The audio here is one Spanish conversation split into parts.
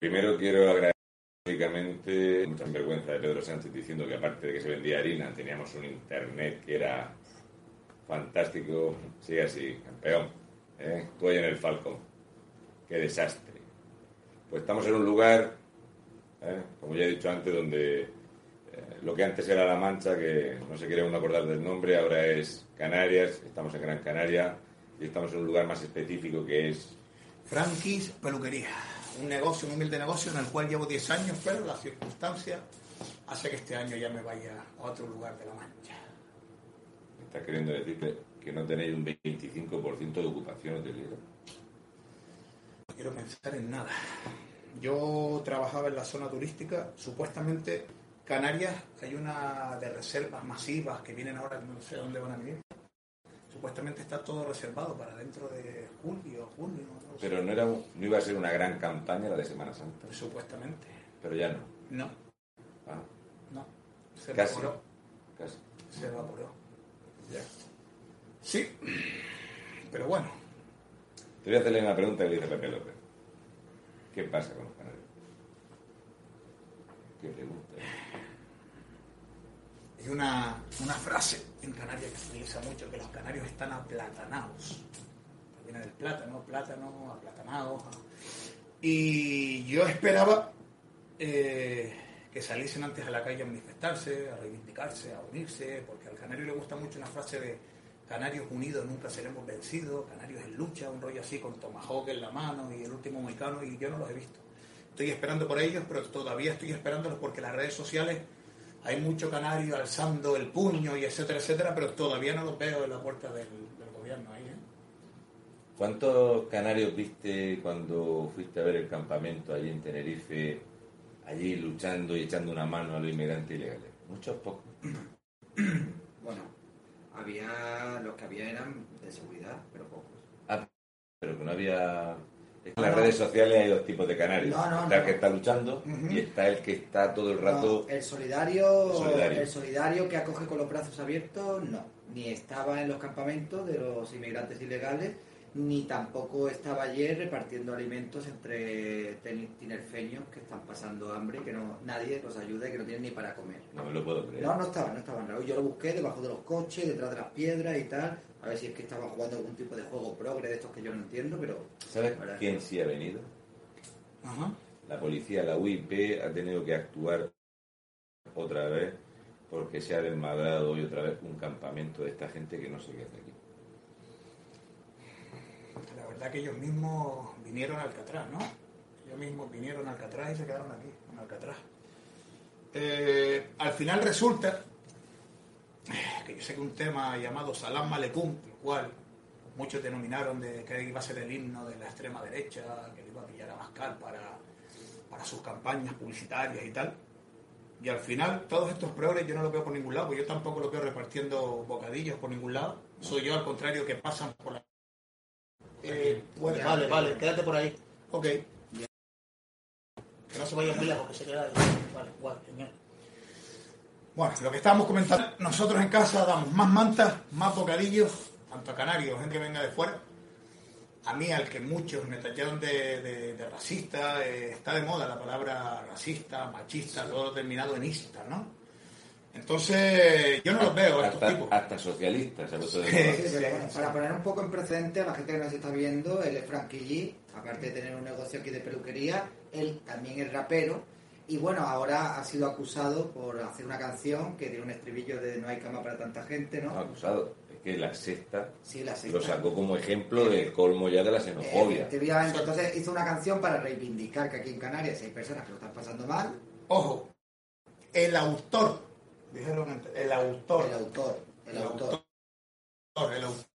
Primero quiero agradecer mucha vergüenza de Pedro Sánchez diciendo que aparte de que se vendía harina, teníamos un internet que era fantástico. Sigue así, campeón. ¿eh? Tú ahí en el Falcon. Qué desastre. Pues estamos en un lugar, ¿eh? como ya he dicho antes, donde eh, lo que antes era La Mancha, que no se quiere uno acordar del nombre, ahora es Canarias. Estamos en Gran Canaria y estamos en un lugar más específico que es Frankis Peluquería, un negocio, un humilde negocio en el cual llevo 10 años, pero la circunstancia hace que este año ya me vaya a otro lugar de La Mancha. Estás queriendo decir que, que no tenéis un 25% de ocupación hotelera. No quiero pensar en nada. Yo trabajaba en la zona turística, supuestamente Canarias hay una de reservas masivas que vienen ahora, no sé dónde van a venir. Supuestamente está todo reservado para dentro de julio, junio. No. Pero no, era, no iba a ser una gran campaña la de Semana Santa. Supuestamente. Pero ya no. No, Ah, no. Se Casi. evaporó. casi. Se evaporó. Ya. Sí, pero bueno, Te voy a hacerle una pregunta que le dice Pepe López. ¿Qué pasa con los canarios? ¿Qué pregunta? Hay una, una frase en Canarias que se utiliza mucho, que los canarios están aplatanados. Viene del plátano, plátano, aplatanados. Y yo esperaba eh, que saliesen antes a la calle a manifestarse, a reivindicarse, a unirse, porque al canario le gusta mucho una frase de Canarios unidos nunca seremos vencidos, Canarios en lucha, un rollo así con tomahawk en la mano y el último mexicano, y yo no los he visto. Estoy esperando por ellos, pero todavía estoy esperándolos porque las redes sociales hay mucho canario alzando el puño y etcétera, etcétera, pero todavía no los veo en la puerta del, del gobierno ahí. ¿eh? ¿Cuántos canarios viste cuando fuiste a ver el campamento allí en Tenerife, allí luchando y echando una mano a los inmigrantes ilegales? Muchos pocos. Bueno, había, los que había eran de seguridad, pero pocos. Ah, pero que no había... En las no. redes sociales hay dos tipos de canarios. No, no, está el que está luchando y está el que está todo el rato... No, el solidario, El solidario. el solidario que acoge con los brazos abiertos, no. Ni estaba en los campamentos de los inmigrantes ilegales, ni tampoco estaba ayer repartiendo alimentos entre tinerfeños que están pasando hambre y que no nadie los ayuda y que no tienen ni para comer. No me lo puedo creer. No, no estaban, no estaban. Yo lo busqué debajo de los coches, detrás de las piedras y tal, a ver si es que estaban jugando algún tipo de juego progre de estos que yo no entiendo, pero ¿Sabes quién sí ha venido? Ajá. La policía, la UIP, ha tenido que actuar otra vez porque se ha desmadrado hoy otra vez un campamento de esta gente que no sé qué hace aquí. Verdad que ellos mismos vinieron a Alcatraz, ¿no? Ellos mismos vinieron a Alcatraz y se quedaron aquí, en Alcatraz. Eh, al final resulta que yo sé que un tema llamado Salam Malecum, el cual muchos denominaron de que iba a ser el himno de la extrema derecha, que le iba a pillar a Mascar para, para sus campañas publicitarias y tal. Y al final, todos estos progres yo no los veo por ningún lado, yo tampoco los veo repartiendo bocadillos por ningún lado. Soy yo, al contrario, que pasan por la eh, bueno, Ya, vale, ya. vale, quédate por ahí. Ok. Que no se vaya muy lejos, que se queda ahí. Vale, guay, genial. Bueno, lo que estábamos comentando, nosotros en casa damos más mantas, más bocadillos, tanto a canarios, gente que venga de fuera. A mí, al que muchos me tallaron de, de- de racista, eh, está de moda la palabra racista, machista, todo terminado en ista, ¿no? Entonces, yo no los veo a estos Hasta, tipos. hasta socialistas Sí. Sí, para poner un poco en precedente a la gente que nos está viendo, él es Frankie G, aparte de tener un negocio aquí de peluquería, él también es rapero y bueno, ahora ha sido acusado por hacer una canción que tiene un estribillo de No hay cama para tanta gente, No, ¿no? acusado. Es que la sexta Sí, la lo sexta. sacó como ejemplo del colmo ya de la xenofobia. Efectivamente, entonces hizo una canción para reivindicar que aquí en Canarias hay personas que lo están pasando mal, Ojo, el autor, dijeron antes, el autor, el autor, el autor. el autor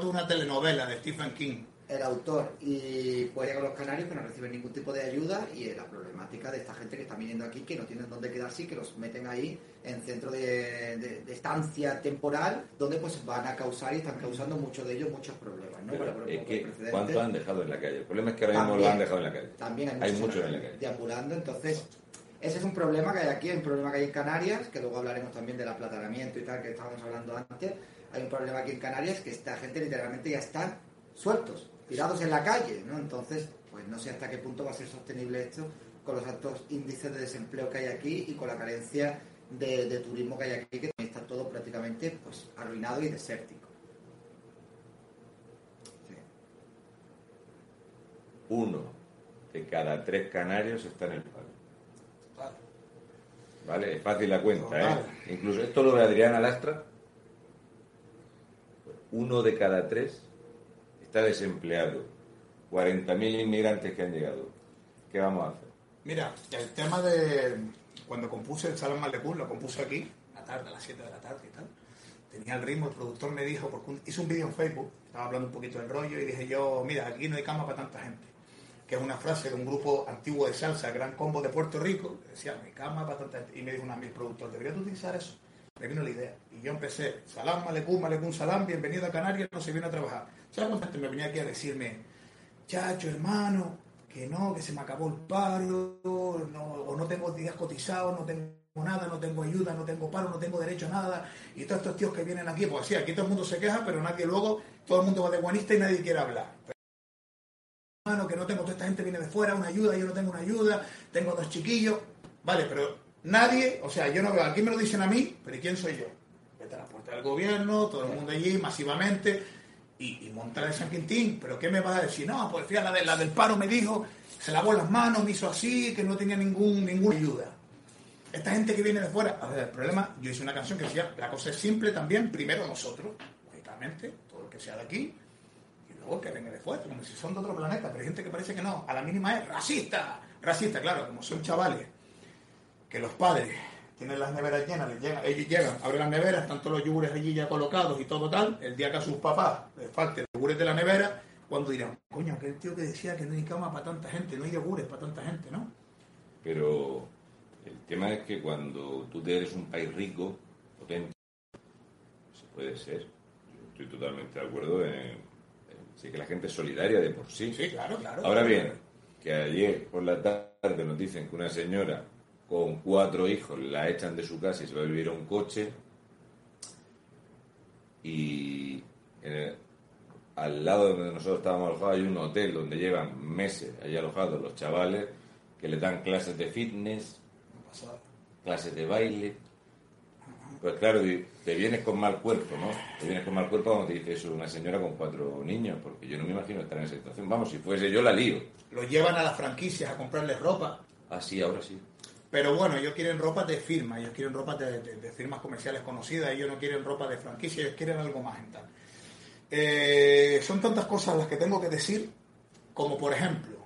de una telenovela de Stephen King. el autor y puede con los canarios que no reciben ningún tipo de ayuda y eh, la problemática de esta gente que está viniendo aquí que no tienen dónde quedarse y que los meten ahí en centro de, de- de estancia temporal donde pues van a causar y están causando muchos de ellos muchos problemas ¿no? Pero un es que. ¿cuántos han dejado en la calle? El problema es que ahora mismo lo han dejado en la calle. también hay, Hay muchos muchos en la calle. deambulando entonces ese es un problema que hay aquí, hay un problema que hay en Canarias, que luego hablaremos también del aplatanamiento y tal, que estábamos hablando antes. Hay un problema aquí en Canarias que esta gente literalmente ya están sueltos. Tirados en la calle, ¿no? Entonces, pues no sé hasta qué punto va a ser sostenible esto con los altos índices de desempleo que hay aquí y con la carencia de, turismo que hay aquí, que está todo prácticamente pues arruinado y desértico. Uno de cada tres canarios está en el. ¿Vale? Es fácil la cuenta, ¿eh? Incluso esto lo de Adriana Lastra. Uno de cada tres está desempleado. 40.000 inmigrantes que han llegado. ¿Qué vamos a hacer? Mira, el tema de cuando compuse el Salón Malecún, lo compuse aquí, a la tarde, a las 7 de la tarde y tal. Tenía el ritmo, el productor me dijo, porque hice un vídeo en Facebook, estaba hablando un poquito del rollo y dije yo, mira, aquí no hay cama para tanta gente. Que es una frase de un grupo antiguo de salsa, Gran Combo de Puerto Rico, decía, hay cama tanta gente. Y me dijo un amigo productor, deberías utilizar eso. Me vino la idea. Y yo empecé, Salam, Malecún, Malecún, Salam, bienvenido a Canarias, no se viene a trabajar. ¿Sabes cuánta gente me venía aquí a decirme, chacho, hermano, que no, que se me acabó el paro, o no tengo días cotizados, no tengo nada, no tengo ayuda, no tengo paro, no tengo derecho a nada, y todos estos tíos que vienen aquí, pues sí, aquí todo el mundo se queja, pero nadie luego, todo el mundo va de guanista y nadie quiere hablar. Hermano, que no tengo, toda esta gente viene de fuera, una ayuda, yo no tengo una ayuda, tengo dos chiquillos, vale, pero nadie, o sea, yo no veo, aquí me lo dicen a mí, pero ¿y quién soy yo? Vete a la puerta del gobierno, todo el mundo allí, masivamente, y, y montar el San Quintín, pero ¿qué me vas a decir? No, pues fíjate, la, de- la del paro me dijo, se lavó las manos, me hizo así, que no tenía ningún, ninguna ayuda. Esta gente que viene de fuera, a ver, el problema, yo hice una canción que decía, la cosa es simple también, primero nosotros, lógicamente, todo el que sea de aquí, luego el que venga de fuera, como si son de otro planeta, pero hay gente que parece que no, a la mínima es racista, racista, claro, como son chavales, que los padres tienen las neveras llenas, les llegan, ellos llegan, abren las neveras, están todos los yogures allí ya colocados y todo tal, el día que a sus papás les falte los yogures de la nevera, cuando dirán, coño, aquel tío que decía que no hay cama para tanta gente, no hay yogures para tanta gente, ¿no? Pero el tema es que cuando tú eres un país rico, potente, se puede ser. Yo estoy totalmente de acuerdo en, en- sí que la gente es solidaria de por sí. Sí, claro, claro. Ahora bien, que ayer por la tarde nos dicen que una señora con cuatro hijos la echan de su casa y se va a vivir a un coche y en el- al lado de donde nosotros estábamos alojados hay un hotel donde llevan meses allí alojados los chavales que les dan clases de fitness, clases de baile. Pues claro, te vienes con mal cuerpo, ¿no? Te vienes con mal cuerpo cuando te dice eso una señora con cuatro niños, porque yo no me imagino estar en esa situación. Vamos, si fuese yo la lío. Los llevan a las franquicias a comprarles ropa, Así, ahora sí. pero bueno, ellos quieren ropa de firma, ellos quieren ropa de, de- de firmas comerciales conocidas, ellos no quieren ropa de franquicia, ellos quieren algo más en tal. Eh, son tantas cosas las que tengo que decir, como por ejemplo,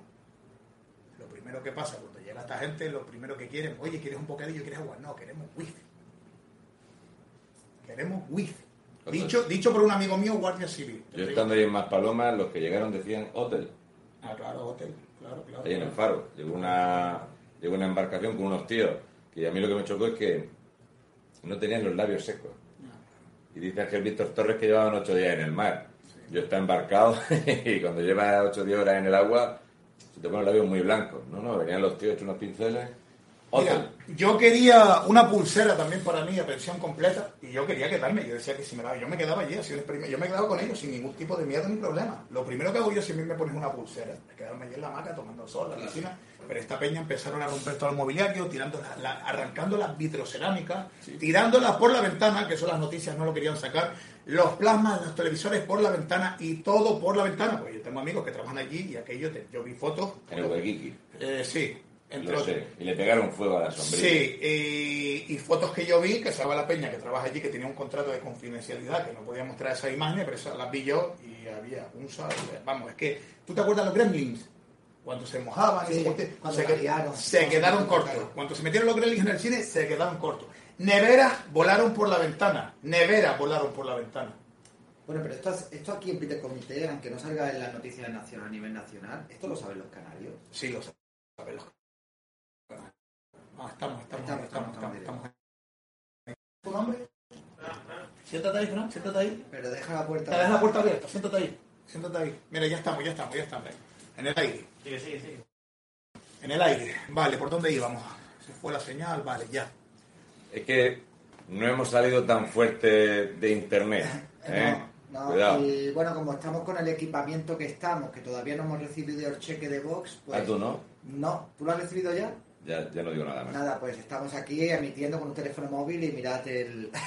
lo primero que pasa cuando llega esta gente, lo primero que quieren, oye, ¿quieres un bocadillo? ¿Quieres agua? No, queremos wifi. Queremos wifi. Dicho, dicho por un amigo mío, guardia civil. Yo estando ahí en Maspalomas, los que llegaron decían hotel, Ah, claro, hotel. Claro, claro. ahí en el faro. Llegó una, llegó una embarcación con unos tíos, que a mí lo que me chocó es que no tenían los labios secos. Y dice Ángel Víctor Torres que llevaban ocho días en el mar. Yo estaba embarcado y cuando llevas ocho días horas en el agua, se te ponen los labios muy blancos. No, no, venían los tíos hechos unos pinceles. Mira, yo quería una pulsera también para mí a pensión completa y yo quería quedarme. Yo decía que si me daba, yo me quedaba allí, así yo me quedaba con ellos sin ningún tipo de miedo ni problema. Lo primero que hago yo si a mí me pones una pulsera, es quedarme allí en la hamaca tomando sol, la piscina. Pero esta peña empezaron a romper todo el mobiliario, tirando la- la- arrancando las vitrocerámicas, tirándolas por la ventana, que eso las noticias no lo querían sacar, los plasmas, los televisores por la ventana y todo por la ventana. Pues yo tengo amigos que trabajan allí y aquello, te- yo vi fotos. En el. Eh, sí, entre Lo otros. sé. Y le pegaron fuego a la sombrilla. Sí, y, y fotos que yo vi, que estaba la peña que trabaja allí, que tenía un contrato de confidencialidad, que no podía mostrar esas imágenes, pero esas las vi yo y había un sal- Vamos, es que, ¿tú te acuerdas de los gremlins? Cuando se mojaban, Sí, cuando se, liaron. se Cuando quedaron se cortos. Cuando se metieron los gremlins en el cine, se quedaron cortos. Neveras volaron por la ventana. Neveras volaron por la ventana. Bueno, pero esto, esto aquí en Peter Comité, aunque no salga en las noticias nacional, a nivel nacional, esto lo saben los canarios. Sí, lo saben los... Ah, estamos, estamos, Estamos, estamos, estamos, estamos, estamos. estamos. ¿Tu nombre? Siéntate ahí, Fran, siéntate ahí. Pero deja la puerta. Te dejas la puerta abierta, siéntate ahí. Siéntate ahí. Mira, ya estamos, ya estamos, ya estamos. En el aire. Sigue, sigue, sigue. En el aire. Vale, ¿por dónde íbamos? Se fue la señal, vale, ya. Es que no hemos salido tan fuerte de internet. ¿eh? No, Cuidado. y bueno, como estamos con el equipamiento que estamos, que todavía no hemos recibido el cheque de Vox, pues... Ah, tú no. No, ¿tú lo has recibido ya? Ya, ya no digo nada más. Nada, pues estamos aquí emitiendo con un teléfono móvil y mirad el...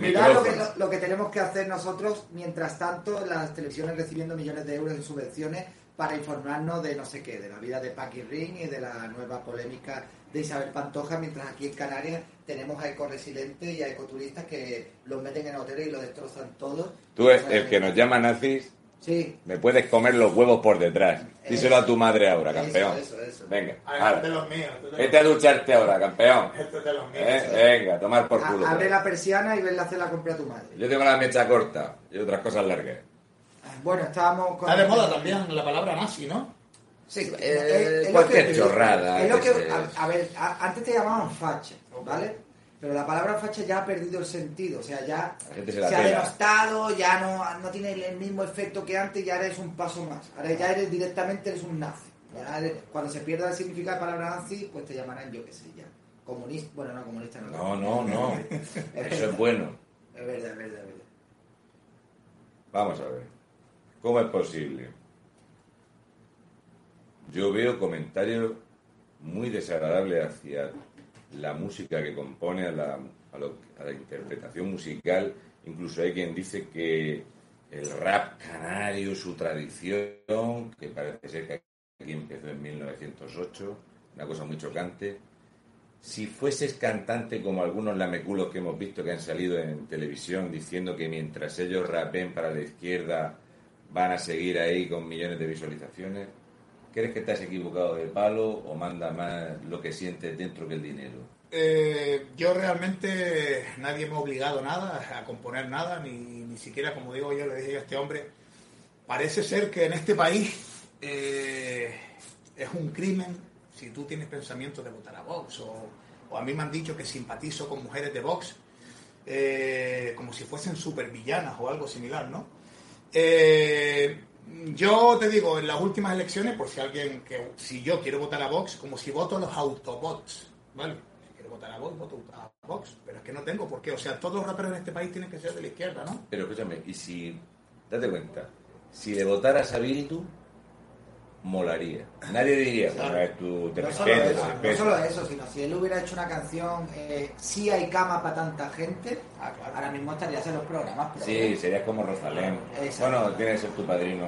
Mirad lo que, lo, lo que tenemos que hacer nosotros, mientras tanto las televisiones recibiendo millones de euros en subvenciones para informarnos de no sé qué, de la vida de Paqui Ring y de la nueva polémica de Isabel Pantoja, mientras aquí en Canarias tenemos a ecoresidentes y a ecoturistas que los meten en hoteles y lo destrozan todo. Tú, el, el que nos llama nazis, Sí, me puedes comer los huevos por detrás. Díselo a tu madre ahora, campeón. eso, eso. Venga, Además de ahora. los míos. esto es de Vete a ducharte ahora, campeón. los- esto es de los míos. Eh, Venga, a tomar por A- culo. abre la persiana y venle a hacer la compra a tu madre. Yo tengo la mecha corta y otras cosas largas. Bueno, estábamos con... Está de moda también la palabra nazi, ¿no? Sí, Eh, es- es lo cualquier que- chorrada, es lo que- a, a ver, a- antes te llamaban facha. ¿vale? Pero la palabra facha ya ha perdido el sentido, o sea, ya se ha denostado, ya no, no tiene el mismo efecto que antes, ya eres un paso más. Ahora ya eres directamente eres un nazi. Eres- cuando se pierda el significado de la palabra nazi, pues te llamarán, yo qué sé, ya. Comunista, bueno, no, comunista no. No, no, no. Eso es bueno. Es verdad, es verdad, es verdad. Vamos a ver. ¿Cómo es posible? Yo veo comentarios muy desagradables hacia la música que compone, a la, a la interpretación musical. Incluso hay quien dice que el rap canario, su tradición, que parece ser que aquí empezó en 1908, una cosa muy chocante. Si fueses cantante como algunos lameculos que hemos visto que han salido en televisión diciendo que mientras ellos rapen para la izquierda van a seguir ahí con millones de visualizaciones, ¿crees que has equivocado de palo o manda más lo que sientes dentro que el dinero? Eh, yo realmente nadie me ha obligado nada a componer nada, ni, ni siquiera, como digo yo, le dije a este hombre, parece ser que en este país eh, es un crimen si tú tienes pensamiento de votar a Vox, o, a mí me han dicho que simpatizo con mujeres de Vox, eh, como si fuesen supervillanas o algo similar, ¿no? Yo te digo, en las últimas elecciones, por si alguien que, si yo quiero votar a Vox, como si voto a los autobots, ¿vale? Si quiero votar a Vox, voto a Vox, pero es que no tengo por qué. O sea, todos los raperos en este país tienen que ser de la izquierda, ¿no? Pero escúchame, y si, date cuenta, si le votaras a Bildu, molaría. Nadie diría, bueno, es tu te No solo, te eso, no solo eso, sino si él hubiera hecho una canción, eh, sí hay cama para tanta gente, Ah, claro. ahora mismo estarías en los programas. pero Sí, serías como Rosalén. Bueno, tiene que ser tu padrino.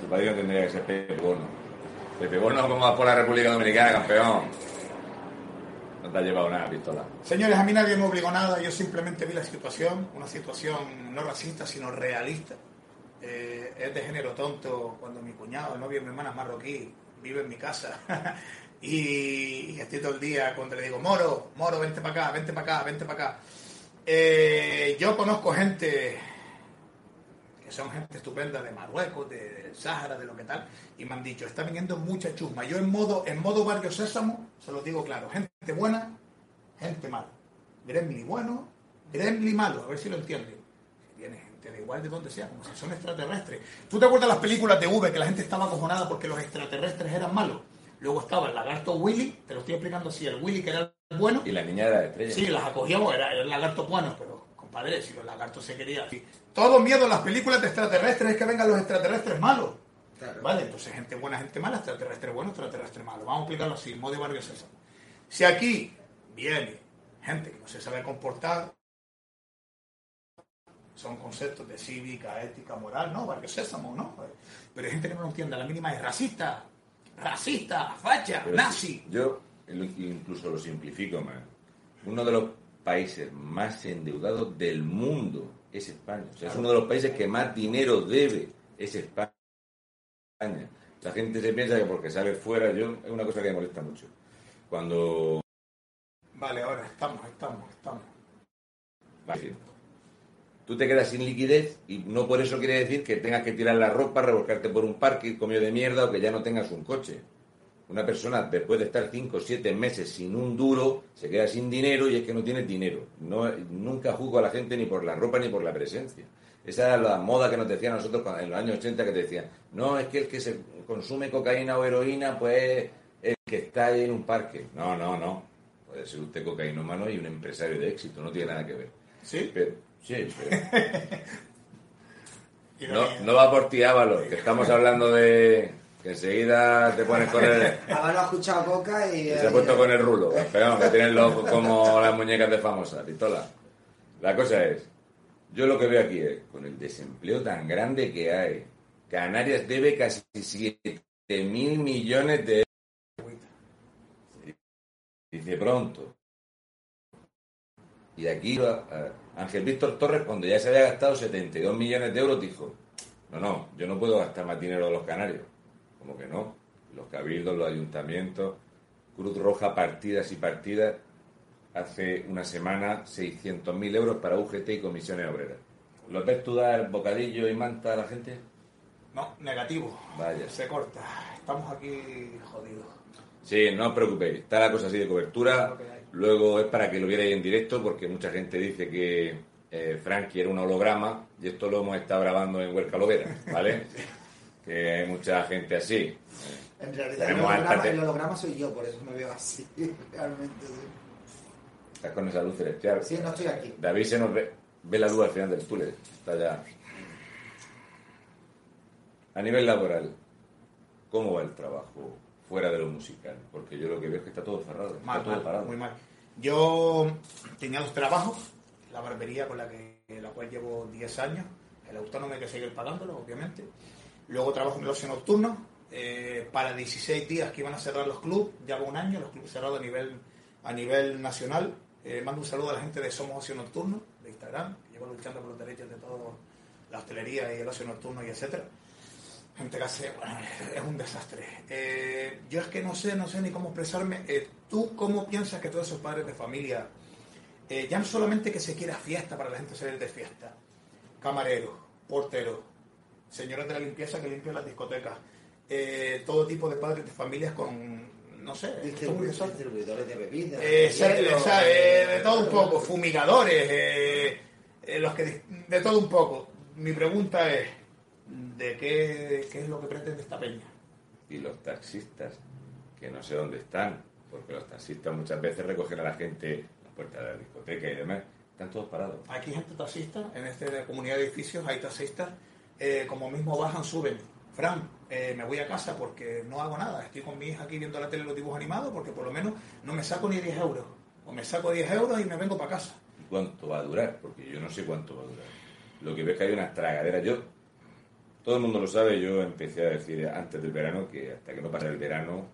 Tu padrino tendría que ser Pepe Bono. Pepe Bono, ¿cómo vas por la República Dominicana, campeón? No te ha llevado nada, pistola. Señores, a mí nadie me obligó nada, yo simplemente vi la situación, una situación no racista, sino realista. Eh, es de género tonto cuando mi cuñado, el novio de mi hermana marroquí, vive en mi casa y, estoy todo el día cuando le digo, Moro, Moro, vente para acá, vente para acá, vente para acá. Eh, yo conozco gente que son gente estupenda de Marruecos, de, del Sáhara, de lo que tal, y me han dicho, está viniendo mucha chusma. Yo en modo, en modo barrio sésamo, se lo digo claro, gente buena, gente mala. Gremlin bueno, Gremlin malo, a ver si lo entienden. Que Viene gente de igual de donde sea, como si son extraterrestres. ¿Tú te acuerdas las películas de V que la gente estaba acojonada porque los extraterrestres eran malos? Luego estaba el lagarto Willy, te lo estoy explicando así, el Willy que era el bueno, Y la niña de la estrella. Sí, las acogió, era el lagarto bueno, pero compadre, si los lagartos se querían. Todo miedo en las películas de extraterrestres es que vengan los extraterrestres malos. Claro. Vale, entonces gente buena, gente mala, extraterrestre bueno, extraterrestre malo. Vamos a explicarlo así, modo de barrio Sésamo. Si aquí viene gente que no se sabe comportar, son conceptos de cívica, ética, moral, no, barrio Sésamo, ¿no? Pero hay gente que no lo entiende, la mínima es racista, racista, facha, Pero nazi. Yo incluso lo simplifico más. Uno de los países más endeudados del mundo es España. O sea, es uno de los países que más dinero debe es España. La gente se piensa que porque sale fuera, yo es una cosa que me molesta mucho. Cuando Vale, ahora estamos, estamos, estamos. Vale. Tú te quedas sin liquidez y no por eso quiere decir que tengas que tirar la ropa, revolcarte por un parque, comido de mierda o que ya no tengas un coche. Una persona después de estar 5 o 7 meses sin un duro se queda sin dinero y es que no tiene dinero. No, nunca juzgo a la gente ni por la ropa ni por la presencia. Esa era la moda que nos decían nosotros en los años 80 que te decían, no, es que el que se consume cocaína o heroína pues el que está ahí en un parque. No, no, no. Puede ser usted cocainómano y un empresario de éxito, no tiene nada que ver. ¿Sí? Pero, Sí, sí. No, no va por ti, Ábalos, que estamos hablando de que enseguida te pones con el... Ábalos ha escuchado Coca y... Se ha puesto con el rulo, pero que tienen los como las muñecas de famosa, pistola. La cosa es, yo lo que veo aquí es, con el desempleo tan grande que hay, Canarias debe casi 7 mil millones de euros. Dice pronto. Y aquí eh, Ángel Víctor Torres, cuando ya se había gastado 72 millones de euros, dijo, no, no, yo no puedo gastar más dinero de los canarios. Como que no. Los cabildos, los ayuntamientos, Cruz Roja, partidas y partidas. Hace una semana 600.000 euros para UGT y comisiones obreras. ¿Lo ves tú dar bocadillo y manta a la gente? No, negativo. Vaya. Se corta. Estamos aquí jodidos. Sí, no os preocupéis. Está la cosa así de cobertura. Luego es para que lo vierais en directo, porque mucha gente dice que eh, Frankie era un holograma y esto lo hemos estado grabando en Huerca Lovera, ¿vale? que hay mucha gente así. En realidad el holograma, el holograma soy yo, por eso me veo así, realmente. Sí, Estás con esa luz celestial. Sí, no estoy aquí. David se nos ve, ve la luz al final del túnel. Está ya. A nivel laboral, ¿cómo va el trabajo fuera de lo musical? Porque yo lo que veo es que está todo cerrado. Está Mal, todo mal, parado. muy mal. Yo tenía dos trabajos, la barbería con la que la cual llevo 10 años, el autónomo hay que seguir pagándolo, obviamente. Luego trabajo en el ocio nocturno, eh, para 16 días que iban a cerrar los clubes, llevo un año, los clubes cerrados a nivel, a nivel nacional. Eh, mando un saludo a la gente de Somos Ocio Nocturno, de Instagram, que llevo luchando por los derechos de todo, la hostelería y el ocio nocturno y etcétera gente que hace, bueno, es un desastre. Eh, yo es que no sé, no sé ni cómo expresarme. Eh, ¿Tú cómo piensas que todos esos padres de familia, eh, ya no solamente que se quiera fiesta para la gente salir de fiesta, camareros, porteros, señores de la limpieza que limpian las discotecas, eh, todo tipo de padres de familias con, no sé, esto es muy Distribu- desastre. distribuidores de bebidas. Eh, hielo, o sea, eh, de- de todo un poco, fumigadores, eh, eh, los que de todo un poco. Mi pregunta es, ¿de qué, qué es lo que pretende esta peña? Y los taxistas, que no sé dónde están, porque los taxistas muchas veces recogen a la gente en la puerta de la discoteca y demás, están todos parados. Aquí hay gente taxista, en esta comunidad de edificios hay taxistas, eh, como mismo bajan, suben. Fran, eh, me voy a casa porque no hago nada, estoy con mi hija aquí viendo la tele los dibujos animados porque por lo menos no me saco ni 10 euros. O me saco 10 euros y me vengo para casa. ¿Y cuánto va a durar? Porque yo no sé cuánto va a durar. Lo que veo es que hay unas tragaderas. Yo, todo el mundo lo sabe, yo empecé a decir antes del verano que hasta que no pasara el verano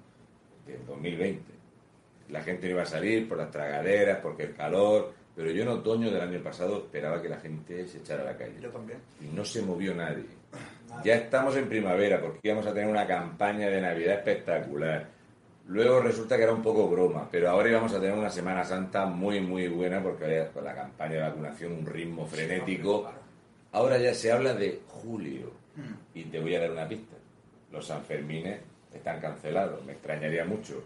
del 2020, la gente no iba a salir por las tragaderas, porque el calor, pero yo en otoño del año pasado esperaba que la gente se echara a la calle. Yo también. Y no se movió nadie. Ya estamos en primavera porque íbamos a tener una campaña de Navidad espectacular. Luego resulta que era un poco broma, pero ahora íbamos a tener una Semana Santa muy, muy buena porque había con la campaña de vacunación un ritmo frenético. Ahora ya se habla de julio. Y te voy a dar una pista. Los Sanfermines están cancelados. Me extrañaría mucho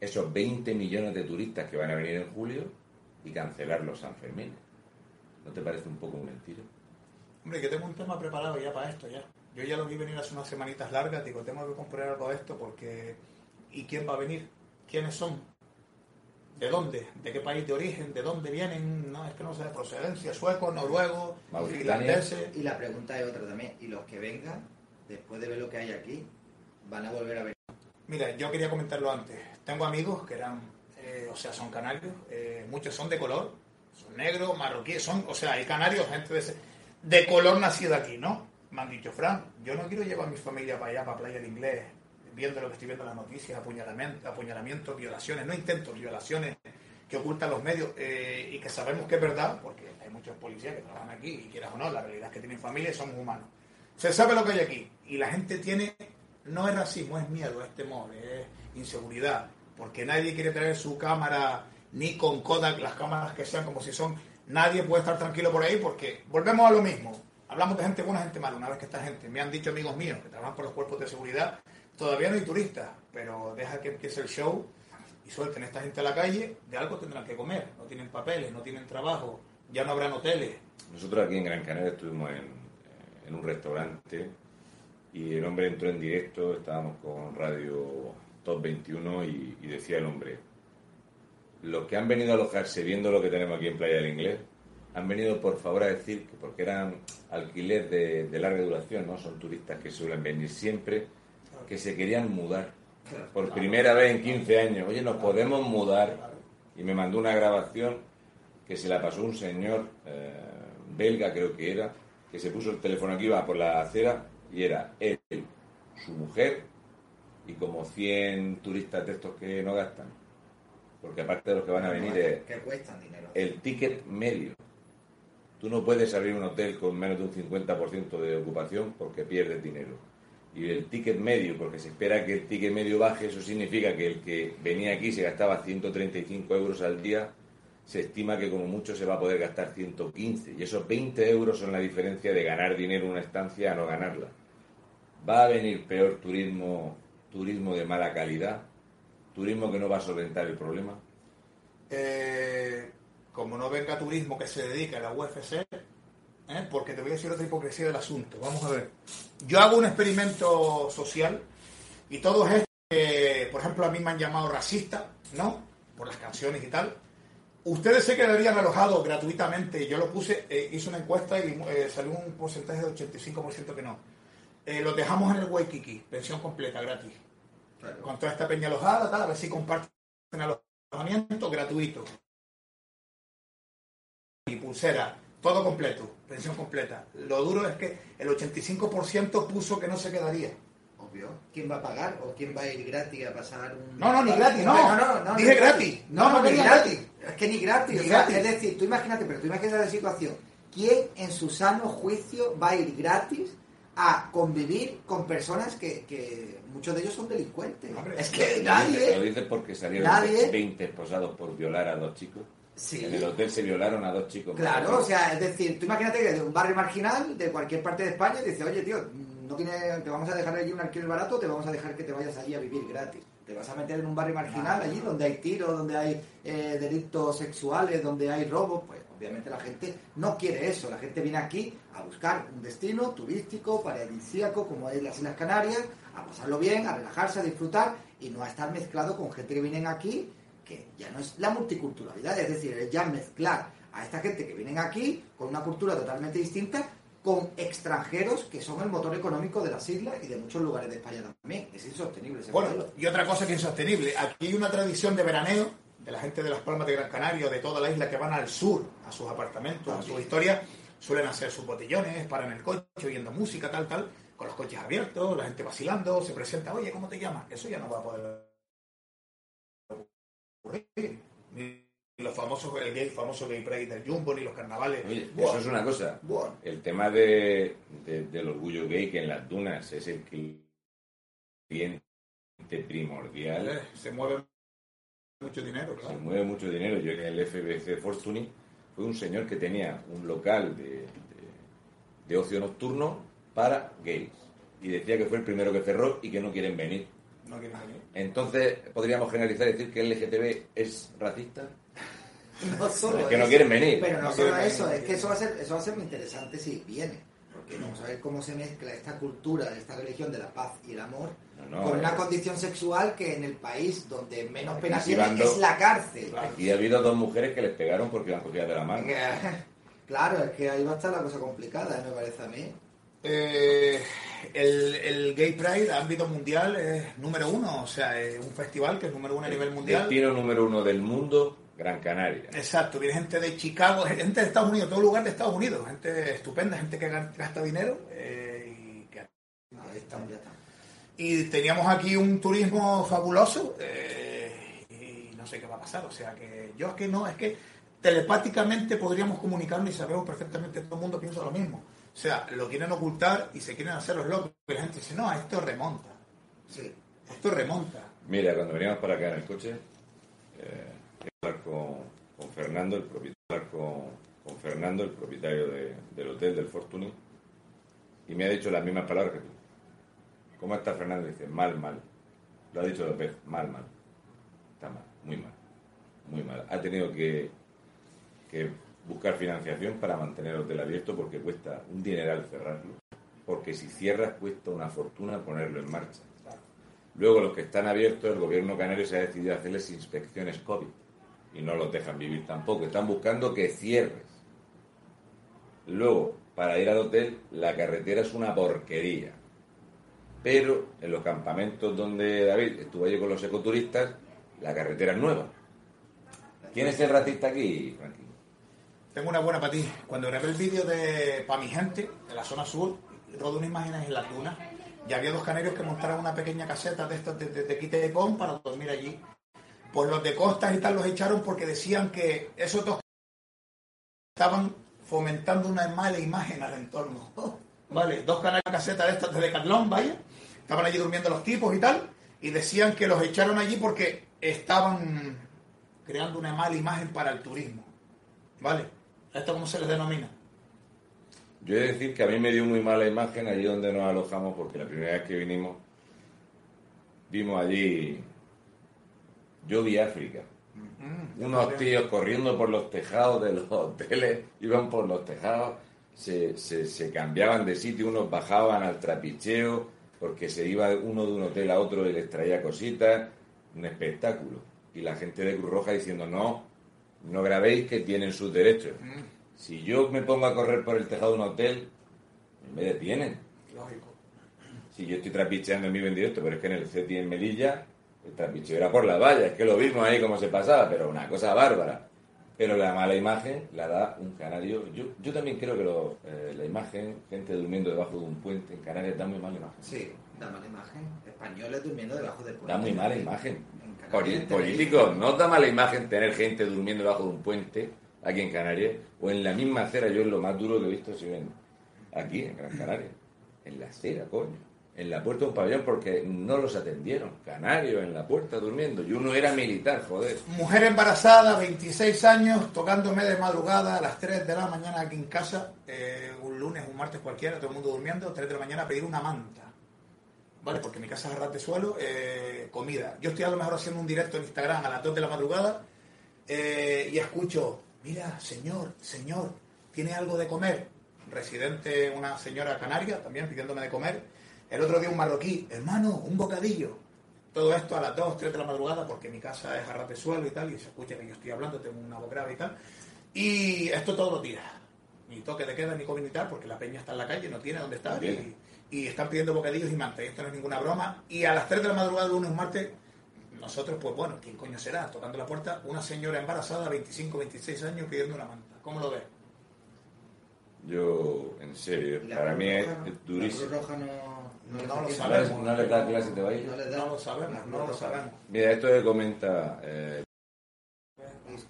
esos 20 millones de turistas que van a venir en julio y cancelar los Sanfermines. ¿No te parece un poco mentira? Hombre, yo tengo un tema preparado ya para esto, ya. Yo ya lo vi venir hace unas semanitas largas, digo, tengo que comprar algo de esto porque... ¿Y quién va a venir? ¿Quiénes son? ¿De dónde? ¿De qué país de origen? ¿De dónde vienen? No, es que no sé de procedencia. Suecos, noruegos, finlandeses... Y la pregunta es otra también. ¿Y los que vengan, después de ver lo que hay aquí, van a volver a ver? Mira, yo quería comentarlo antes. Tengo amigos que eran, eh, o sea, son canarios, eh, muchos son de color, son negros, marroquíes, son, o sea, hay canarios, gente de, ese- de color nacida aquí, ¿no? Me han dicho, Fran, yo no quiero llevar a mi familia para allá, para Playa del Inglés, viendo lo que estoy viendo en las noticias, apuñalamientos, violaciones, no intentos, violaciones que ocultan los medios eh, y que sabemos que es verdad, porque hay muchos policías que trabajan aquí y quieras o no, la realidad es que tienen familia y somos humanos. Se sabe lo que hay aquí y la gente tiene, no es racismo, es miedo, es temor, es inseguridad, porque nadie quiere tener su cámara ni con Kodak, las cámaras que sean como si son, nadie puede estar tranquilo por ahí porque volvemos a lo mismo. Hablamos de gente buena, gente mala. Una vez que esta gente, me han dicho amigos míos que trabajan por los cuerpos de seguridad, todavía no hay turistas, pero deja que empiece el show y suelten esta gente a la calle, de algo tendrán que comer. No tienen papeles, no tienen trabajo, ya no habrán hoteles. Nosotros aquí en Gran Canaria estuvimos en, en un restaurante y el hombre entró en directo, estábamos con Radio Top 21 y, y decía el hombre, los que han venido a alojarse viendo lo que tenemos aquí en Playa del Inglés, han venido por favor a decir que porque eran alquiler de, de larga duración, ¿no? Son turistas que suelen venir siempre, que se querían mudar. Por primera vez en 15 años. Oye, nos podemos mudar. Y me mandó una grabación que se la pasó un señor eh, belga, creo que era, que se puso el teléfono aquí, iba por la acera y era él, su mujer y como 100 turistas de estos que no gastan. Porque aparte de los que van a venir es Que cuestan dinero. el ticket medio. Tú no puedes abrir un hotel con menos de un 50% de ocupación porque pierdes dinero. Y el ticket medio, porque se espera que el ticket medio baje, eso significa que el que venía aquí se gastaba 135 euros al día, se estima que como mucho se va a poder gastar 115. Y esos 20 euros son la diferencia de ganar dinero en una estancia a no ganarla. Va a venir peor turismo, turismo de mala calidad, turismo que no va a solventar el problema. Eh, como no venga turismo que se dedique a la UFC, ¿eh? porque te voy a decir otra hipocresía del asunto. Vamos a ver. Yo hago un experimento social y todos estos, que, por ejemplo, a mí me han llamado racista, ¿no? Por las canciones y tal. Ustedes se quedarían alojados gratuitamente. Yo lo puse, eh, hice una encuesta y eh, salió un porcentaje de 85% que no. Los dejamos en el Waikiki, pensión completa, gratis. Claro. Con toda esta peña alojada, tal, a ver si comparten alojamiento gratuito. Y pulsera, todo completo, pensión completa. Lo duro es que el 85% puso que no se quedaría. Obvio. ¿Quién va a pagar o quién va a ir gratis a pasar un... No, no, ni gratis, no. Dije ni gratis. No, No, no, no, ni gratis. Es que ni gratis. Ni o sea, gratis. Es decir, tú imagínate, pero tú imagínate la situación. ¿Quién en su sano juicio va a ir gratis a convivir con personas que, que muchos de ellos son delincuentes? Hombre, es que Lo nadie... dices porque salieron Nadie. 20 esposados por violar a dos chicos. Sí. En el hotel se violaron a dos chicos. Claro, o sea, es decir, tú imagínate que de un barrio marginal de cualquier parte de España dice, oye, tío, no tiene, te vamos a dejar allí un alquiler barato, te vamos a dejar que te vayas allí a vivir gratis. Te vas a meter en un barrio marginal allí donde hay tiros, donde hay eh, delitos sexuales, donde hay robos, pues obviamente la gente no quiere eso. La gente viene aquí a buscar un destino turístico, paradisíaco, como es las Islas Canarias, a pasarlo bien, a relajarse, a disfrutar y no a estar mezclado con gente que vienen aquí que ya no es la multiculturalidad, es decir, es ya mezclar a esta gente que vienen aquí con una cultura totalmente distinta con extranjeros que son el motor económico de las islas y de muchos lugares de España también. Es insostenible ese Bueno, modelo. y otra cosa que es insostenible. Aquí hay una tradición de veraneo de la gente de las Palmas de Gran Canaria, de toda la isla que van al sur, a sus apartamentos, a sus historias, suelen hacer sus botellones, paran el coche, oyendo música, tal, tal, con los coches abiertos, la gente vacilando, se presenta, oye, ¿cómo te llamas? Eso ya no va a poder ocurrir. Ni los famosos, el gay, famoso gay pride del Jumbo, ni los carnavales. Oye, eso es una cosa. El tema de, de- del orgullo gay, que en las dunas es el cliente primordial. eh, se mueve mucho dinero, Se claro. mueve mucho dinero. Yo en el FBC Fortuny fue un señor que tenía un local de, de- de ocio nocturno para gays. Y decía que fue el primero que cerró y que no quieren venir. No venir. Entonces, podríamos generalizar y decir que el LGTB es racista. no solo Es que no eso, quieren venir. Pero no No solo eso, venir. es que eso va, a ser, eso va a ser muy interesante si viene. Porque vamos a ver cómo se mezcla esta cultura, esta religión de la paz y el amor No, no, con una condición sexual que en el país donde menos pena tiene es la cárcel. Aquí ha habido dos mujeres que les pegaron porque iban cogidas de la mano. Claro, es que ahí va a estar la cosa complicada, me parece a mí. Eh, el, el Gay Pride a ámbito mundial es número uno, o sea, es un festival que es número uno a nivel mundial. Destino número uno del mundo, Gran Canaria. Exacto, viene gente de Chicago, gente de Estados Unidos, todo lugar de Estados Unidos, gente estupenda, gente que gasta dinero eh, y que Ahí estamos, ya estamos. y teníamos aquí un turismo fabuloso eh, y no sé qué va a pasar. O sea que yo es que no, es que telepáticamente podríamos comunicarnos y sabemos perfectamente todo el mundo piensa lo mismo. O sea, lo quieren ocultar y se quieren hacer los locos. Y la gente dice, no, esto remonta, Sí. esto remonta. Mira, cuando veníamos para acá en el coche, eh, hablar con, con Fernando, el propietario, con, con Fernando, el propietario de- del hotel del Fortuny, y me ha dicho las mismas palabras que tú. ¿Cómo está Fernando? Dice, mal, mal. Lo ha dicho dos veces, mal, mal. Está mal, muy mal. Muy mal. Ha tenido que, que buscar financiación para mantener el hotel abierto porque cuesta un dineral cerrarlo. Porque si cierras cuesta una fortuna ponerlo en marcha. Luego los que están abiertos, el gobierno canario se ha decidido hacerles inspecciones COVID y no los dejan vivir tampoco. Están buscando que cierres Luego, para ir al hotel, la carretera es una porquería. Pero en los campamentos donde David estuvo allí con los ecoturistas, la carretera es nueva. ¿Quién es el racista aquí, Frankie? Tengo una buena para ti. Cuando grabé el vídeo de para mi gente, de la zona sur, rodé unas imágenes en la duna y había dos canarios que montaron una pequeña caseta de estas de, de, de quite para dormir allí. Pues los de costas y tal los echaron porque decían que esos dos estaban fomentando una mala imagen al entorno. Vale, dos canarios casetas de estas de Decathlon, vaya. Estaban allí durmiendo los tipos y tal. Y decían que los echaron allí porque estaban creando una mala imagen para el turismo. ¿Vale? ¿Esto cómo se les denomina? Yo he de decir que a mí me dio muy mala imagen allí donde nos alojamos porque la primera vez que vinimos vimos allí yo vi África. Mm, Unos tíos corriendo por los tejados de los hoteles, iban por los tejados, se, se, se cambiaban de sitio, unos bajaban al trapicheo porque se iba uno de un hotel a otro y les traía cositas, un espectáculo. Y la gente de Cruz Roja diciendo, no, no grabéis que tienen sus derechos. Si yo me pongo a correr por el tejado de un hotel, me detienen. lógico. Si yo estoy trapicheando en vivo en directo, pero es que en el CETI en Melilla, el trapicheo era por la valla, es que lo vimos ahí como se pasaba, pero una cosa bárbara. Pero la mala imagen la da un canario. Yo, yo también creo que lo- eh, la imagen, gente durmiendo debajo de un puente en Canarias, da muy mala imagen. Sí, da mala imagen. Españoles durmiendo debajo del puente. Da muy mala imagen. Políticos, no da mala imagen tener gente durmiendo debajo de un puente aquí en Canarias o en la misma acera. Yo es lo más duro que he visto si ven aquí en Gran Canaria. En la acera, coño. En la puerta de un pabellón porque no los atendieron. Canarios en la puerta durmiendo. Y uno era militar, joder. Mujer embarazada, 26 años, tocándome de madrugada a las 3 de la mañana aquí en casa, eh, un lunes, un martes cualquiera, todo el mundo durmiendo, 3 de la mañana a pedir una manta. ¿Vale? Porque mi casa es a ras de suelo, eh, comida. Yo estoy a lo mejor haciendo un directo en Instagram a las 2 de la madrugada eh, y escucho, mira, señor, señor, ¿tiene algo de comer? Residente, una señora canaria, también pidiéndome de comer. El otro día un marroquí, hermano, un bocadillo. Todo esto a las 2, 3 de la madrugada, porque mi casa es a ras de suelo y tal, y se escucha que yo estoy hablando, tengo una voz grave y tal. Y esto todos los días. Ni toque de queda ni COVID ni tal, porque la peña está en la calle, no tiene dónde estar. Y, y están pidiendo bocadillos y manta. Y esto no es ninguna broma. Y a las 3 de la madrugada, lunes o martes, nosotros, pues bueno, ¿quién coño será? Tocando la puerta, una señora embarazada, 25, 26 años, pidiendo una manta. ¿Cómo lo ves? Yo, en serio, para mí es Roja durísimo. La Cruz Roja no, No les lo sabemos. ¿No les da clase de baile? No les da. No lo sabemos, no lo sabemos. Mira, esto que comenta. eh, Listo.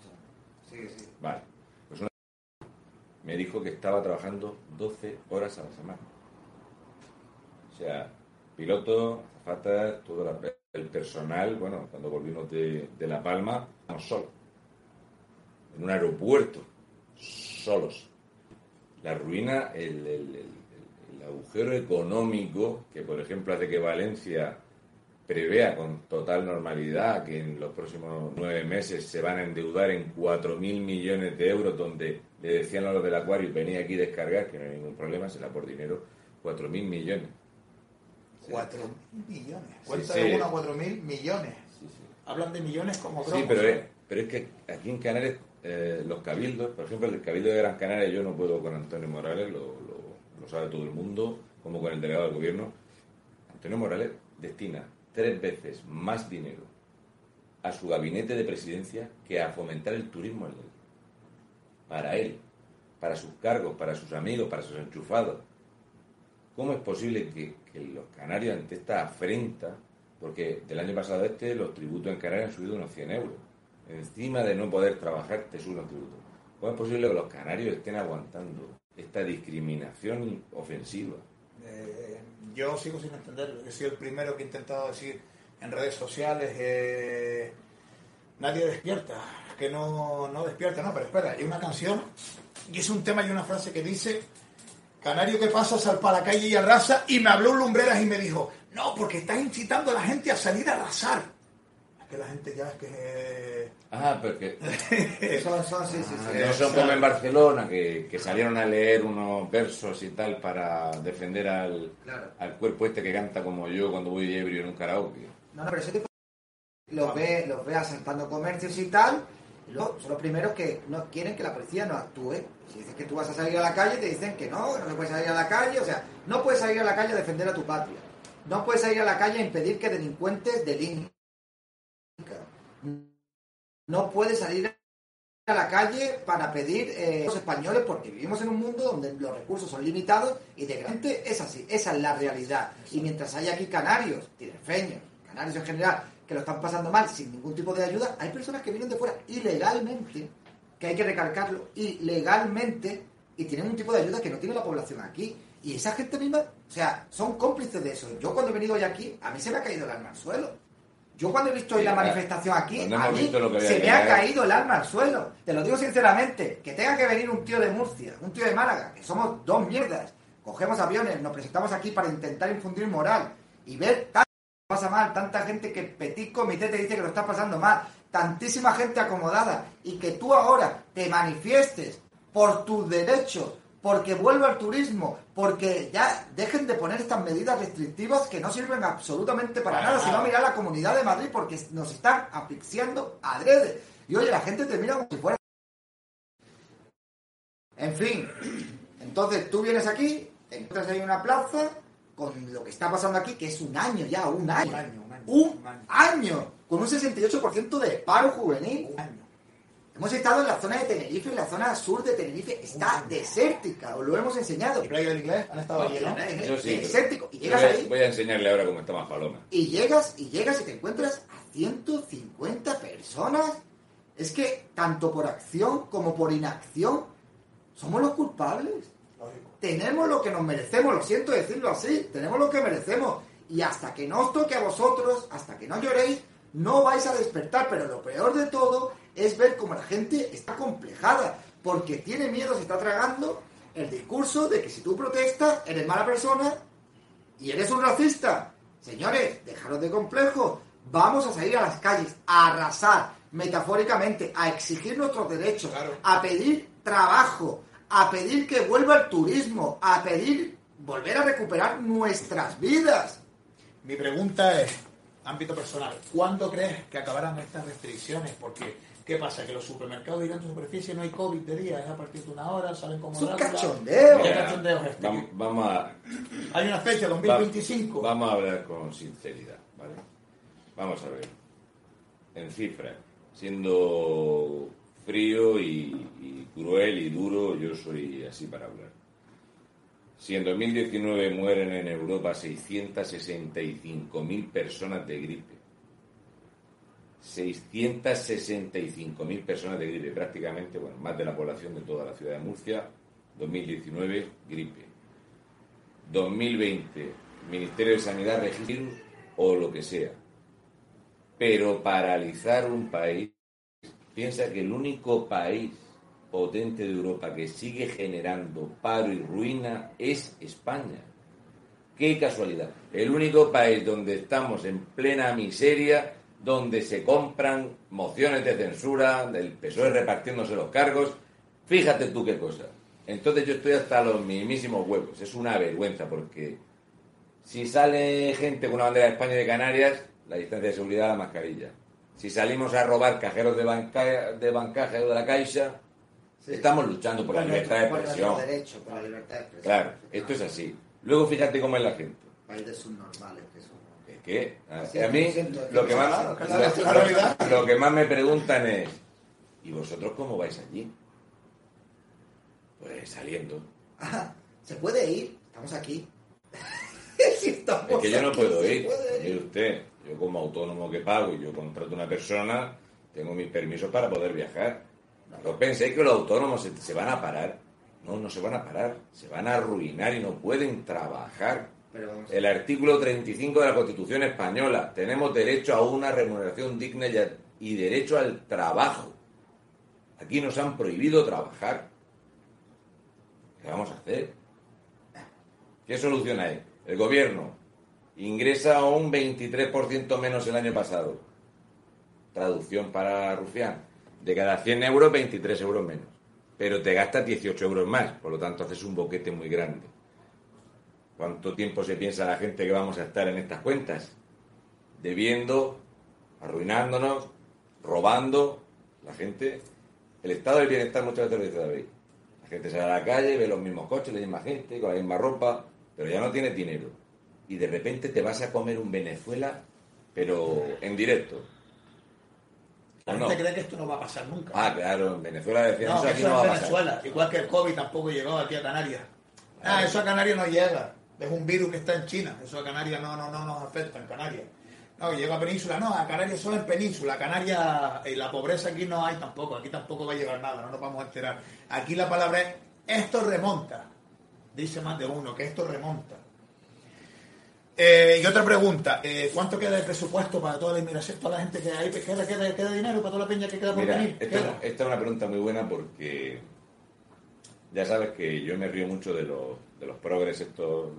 Sigue, sigue. vale. Pues una me dijo que estaba trabajando 12 horas a la semana. Sea, piloto, azafata, todo la- el personal. Bueno, cuando volvimos de, La Palma, estábamos solos. En un aeropuerto, solos. La ruina, el, agujero económico que, por ejemplo, hace que Valencia prevea con total normalidad que en los próximos nueve meses se van a endeudar en 4.000 millones de euros, donde le decían a los del acuario, venía aquí a descargar, que no hay ningún problema, será por dinero, 4.000 millones. 4 millones. Cuenta Sí, de sí. uno a 4 mil millones. Sí, sí. Hablan de millones como Sí, cromos, pero ¿eh? es, pero es que aquí en Canarias, eh, los cabildos, por ejemplo, el cabildo de Gran Canaria, yo no puedo con Antonio Morales, lo, lo- lo sabe todo el mundo, como con el delegado del gobierno. Antonio Morales destina tres veces más dinero a su gabinete de presidencia que a fomentar el turismo en él. Para él, para sus cargos, para sus amigos, para sus enchufados. ¿Cómo es posible que, que los canarios ante esta afrenta, porque del año pasado a este los tributos en Canarias han subido unos 100 euros, encima de no poder trabajar te suben los tributos? ¿Cómo es posible que los canarios estén aguantando esta discriminación ofensiva? Eh, yo sigo sin entenderlo. He sido el primero que he intentado decir en redes sociales, eh, nadie despierta, que no, no despierta, no, pero espera, hay una canción y es un tema y una frase que dice, Canario que pasa, sal para la calle y arrasa, y me habló lumbreras y me dijo, no, porque estás incitando a la gente a salir a arrasar. Es que la gente ya es que... Ah, porque Son, son, sí, sí, sí. no son como en Barcelona, que, que salieron a leer unos versos y tal para defender al, Claro. al cuerpo este que canta como yo cuando voy ebrio en un karaoke. No, no, pero ese tipo los ve, los ve asaltando comercios y tal, Son los primeros que no quieren que la policía no actúe. Si dices que tú vas a salir a la calle, te dicen que no, no se puede salir a la calle. O sea, no puedes salir a la calle a defender a tu patria. No puedes salir a la calle a impedir que delincuentes delinquen. No puedes salir a la calle para pedir eh, los españoles porque vivimos en un mundo donde los recursos son limitados y de grande es así, esa es la realidad. Y mientras hay aquí canarios, tinerfeños, canarios en general, que lo están pasando mal sin ningún tipo de ayuda, hay personas que vienen de fuera ilegalmente, que hay que recalcarlo, ilegalmente, y tienen un tipo de ayuda que no tiene la población aquí. Y esa gente misma, o sea, son cómplices de eso. Yo cuando he venido hoy aquí, a mí se me ha caído el alma al suelo. Yo cuando he visto hoy la manifestación aquí, a mí se me ha caído el alma al suelo. Te lo digo sinceramente, que tenga que venir un tío de Murcia, un tío de Málaga, que somos dos mierdas, cogemos aviones, nos presentamos aquí para intentar infundir moral y ver pasa mal, tanta gente que Petit Comité te dice que lo está pasando mal, tantísima gente acomodada y que tú ahora te manifiestes por tus derechos, porque vuelva el turismo, porque ya dejen de poner estas medidas restrictivas que no sirven absolutamente para, Para nada, sino mirar la comunidad de Madrid porque nos están asfixiando adrede. Y oye, la gente te mira como si fuera... En fin, entonces tú vienes aquí, encuentras ahí una plaza con lo que está pasando aquí, que es un año ya, un año. Un año, un año, Un un año. año, con un 68% de paro juvenil. Un año. Hemos estado en la zona de Tenerife, en la zona sur de Tenerife, está desértica, os lo hemos enseñado. ¿Y Playa del Inglés? ¿Han estado allí, no? Eso sí. Desértico. Y llegas voy, a- ahí voy a enseñarle ahora cómo está más paloma. y llegas y llegas y te encuentras a 150 personas. Es que tanto por acción como por inacción somos los culpables. Lógico. Tenemos lo que nos merecemos, lo siento decirlo así, tenemos lo que merecemos. Y hasta que no os toque a vosotros, hasta que no lloréis, no vais a despertar. Pero lo peor de todo es ver cómo la gente está complejada, porque tiene miedo, se está tragando el discurso de que si tú protestas, eres mala persona y eres un racista. Señores, dejaros de complejos. Vamos a salir a las calles, a arrasar, metafóricamente, a exigir nuestros derechos, Claro. a pedir trabajo, a pedir que vuelva el turismo, a pedir volver a recuperar nuestras vidas. Mi pregunta es, ámbito personal, ¿cuándo crees que acabarán estas restricciones? Porque, ¿qué pasa? Que los supermercados dirán en superficie no hay COVID de día, es a partir de una hora, salen como Es un cachondeo. ¿Qué Mira, cachondeo es este? Vamos, vamos a, Hay una fecha, 2025. Va- Vamos a hablar con sinceridad, ¿vale? Vamos a ver. En cifras, siendo frío y, cruel y duro, yo soy así para hablar. Si en 2019 mueren en Europa 665.000 personas de gripe, 665.000 personas de gripe, prácticamente, bueno, más de la población de toda la ciudad de Murcia, 2019, gripe. 2020, Ministerio de Sanidad, registro o lo que sea. Pero paralizar un país, piensa que el único país potente de Europa que sigue generando paro y ruina es España. Qué casualidad. El único país donde estamos en plena miseria, donde se compran mociones de censura, del PSOE repartiéndose los cargos. Fíjate tú qué cosa. Entonces yo estoy hasta los mismísimos huevos. Es una vergüenza porque si sale gente con una bandera de España y de Canarias, la distancia de seguridad, la mascarilla. Si salimos a robar cajeros de, banca, de bancaje o de la caixa, Sí. estamos luchando por la Por libertad de por expresión. nuestros derechos, por la libertad de expresión. Claro, esto es así. Luego fíjate cómo es la gente. País de subnormales que somos. Es que a, mí lo que, más, lo- que más me preguntan es ¿y vosotros cómo vais allí? Pues saliendo. Ah, ¿Se puede ir? Estamos aquí. Estamos Es que yo no aquí, puedo ir. Mire usted, yo como autónomo que pago y yo contrato una persona, tengo mis permisos para poder viajar. No penséis que los autónomos se, se van a parar. No, no se van a parar. Se van a arruinar y no pueden trabajar. Pero El artículo 35 de la Constitución española. Tenemos derecho a una remuneración digna y, a- y derecho al trabajo. Aquí nos han prohibido trabajar. ¿Qué vamos a hacer? ¿Qué solución hay? El gobierno ingresa un 23% menos el año pasado. Traducción para Rufián. De cada 100 euros, 23 euros menos. Pero te gastas 18 euros más. Por lo tanto, haces un boquete muy grande. ¿Cuánto tiempo se piensa la gente que vamos a estar en estas cuentas? Debiendo, arruinándonos, robando La gente, el estado del bienestar muchas veces lo dice David. La gente sale a la calle, ve los mismos coches, la misma gente, con la misma ropa, pero ya no tiene dinero. Y de repente te vas a comer un Venezuela, pero en directo. La ¿O gente no? cree que esto no va a pasar nunca. Ah, claro, en Venezuela decían no, eso aquí no va a pasar. Venezuela. Igual que el COVID tampoco llegó aquí a Canarias. Ah, eso a Canarias no llega. Es un virus que está en China. Eso a Canarias no, no, no nos afecta en Canarias. No, llega a Península. No, a Canarias solo en Península. Canarias, y la pobreza aquí no hay tampoco. Aquí tampoco va a llegar nada, no nos vamos a enterar. Aquí la palabra es, esto remonta. Dice más de uno, que esto remonta. Eh, y otra pregunta, eh, ¿cuánto queda de presupuesto para toda la inmigración, toda la gente que hay? ¿Queda, queda, queda dinero para toda la peña que queda por Mira, venir? esta, ¿Queda? esta es una pregunta muy buena porque ya sabes que yo me río mucho de los, de los progres estos,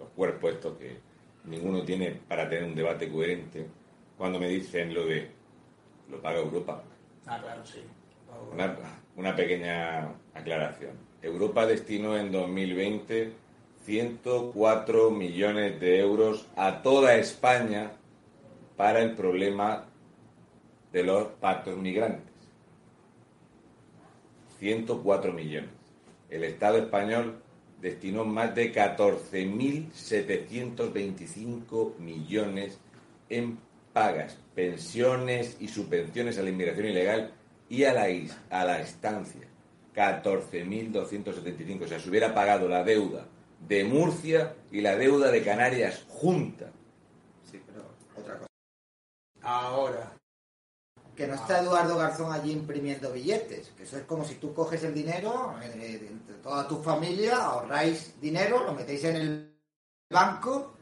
los cuerpos estos que ninguno tiene para tener un debate coherente cuando me dicen lo de lo paga Europa. Ah, claro, sí. Una, una pequeña aclaración. Europa destinó en 2020 104 millones de euros a toda España para el problema de los pactos migrantes. 104 millones. El Estado español destinó más de 14.725 millones en pagas, pensiones y subvenciones a la inmigración ilegal y a la, estancia. 14.275. O sea, se hubiera pagado la deuda de Murcia y la deuda de Canarias junta. Sí, pero otra cosa. Ahora, Que no está Eduardo Garzón allí imprimiendo billetes. Que eso es como si tú coges el dinero, eh, entre toda tu familia, ahorráis dinero, lo metéis en el banco,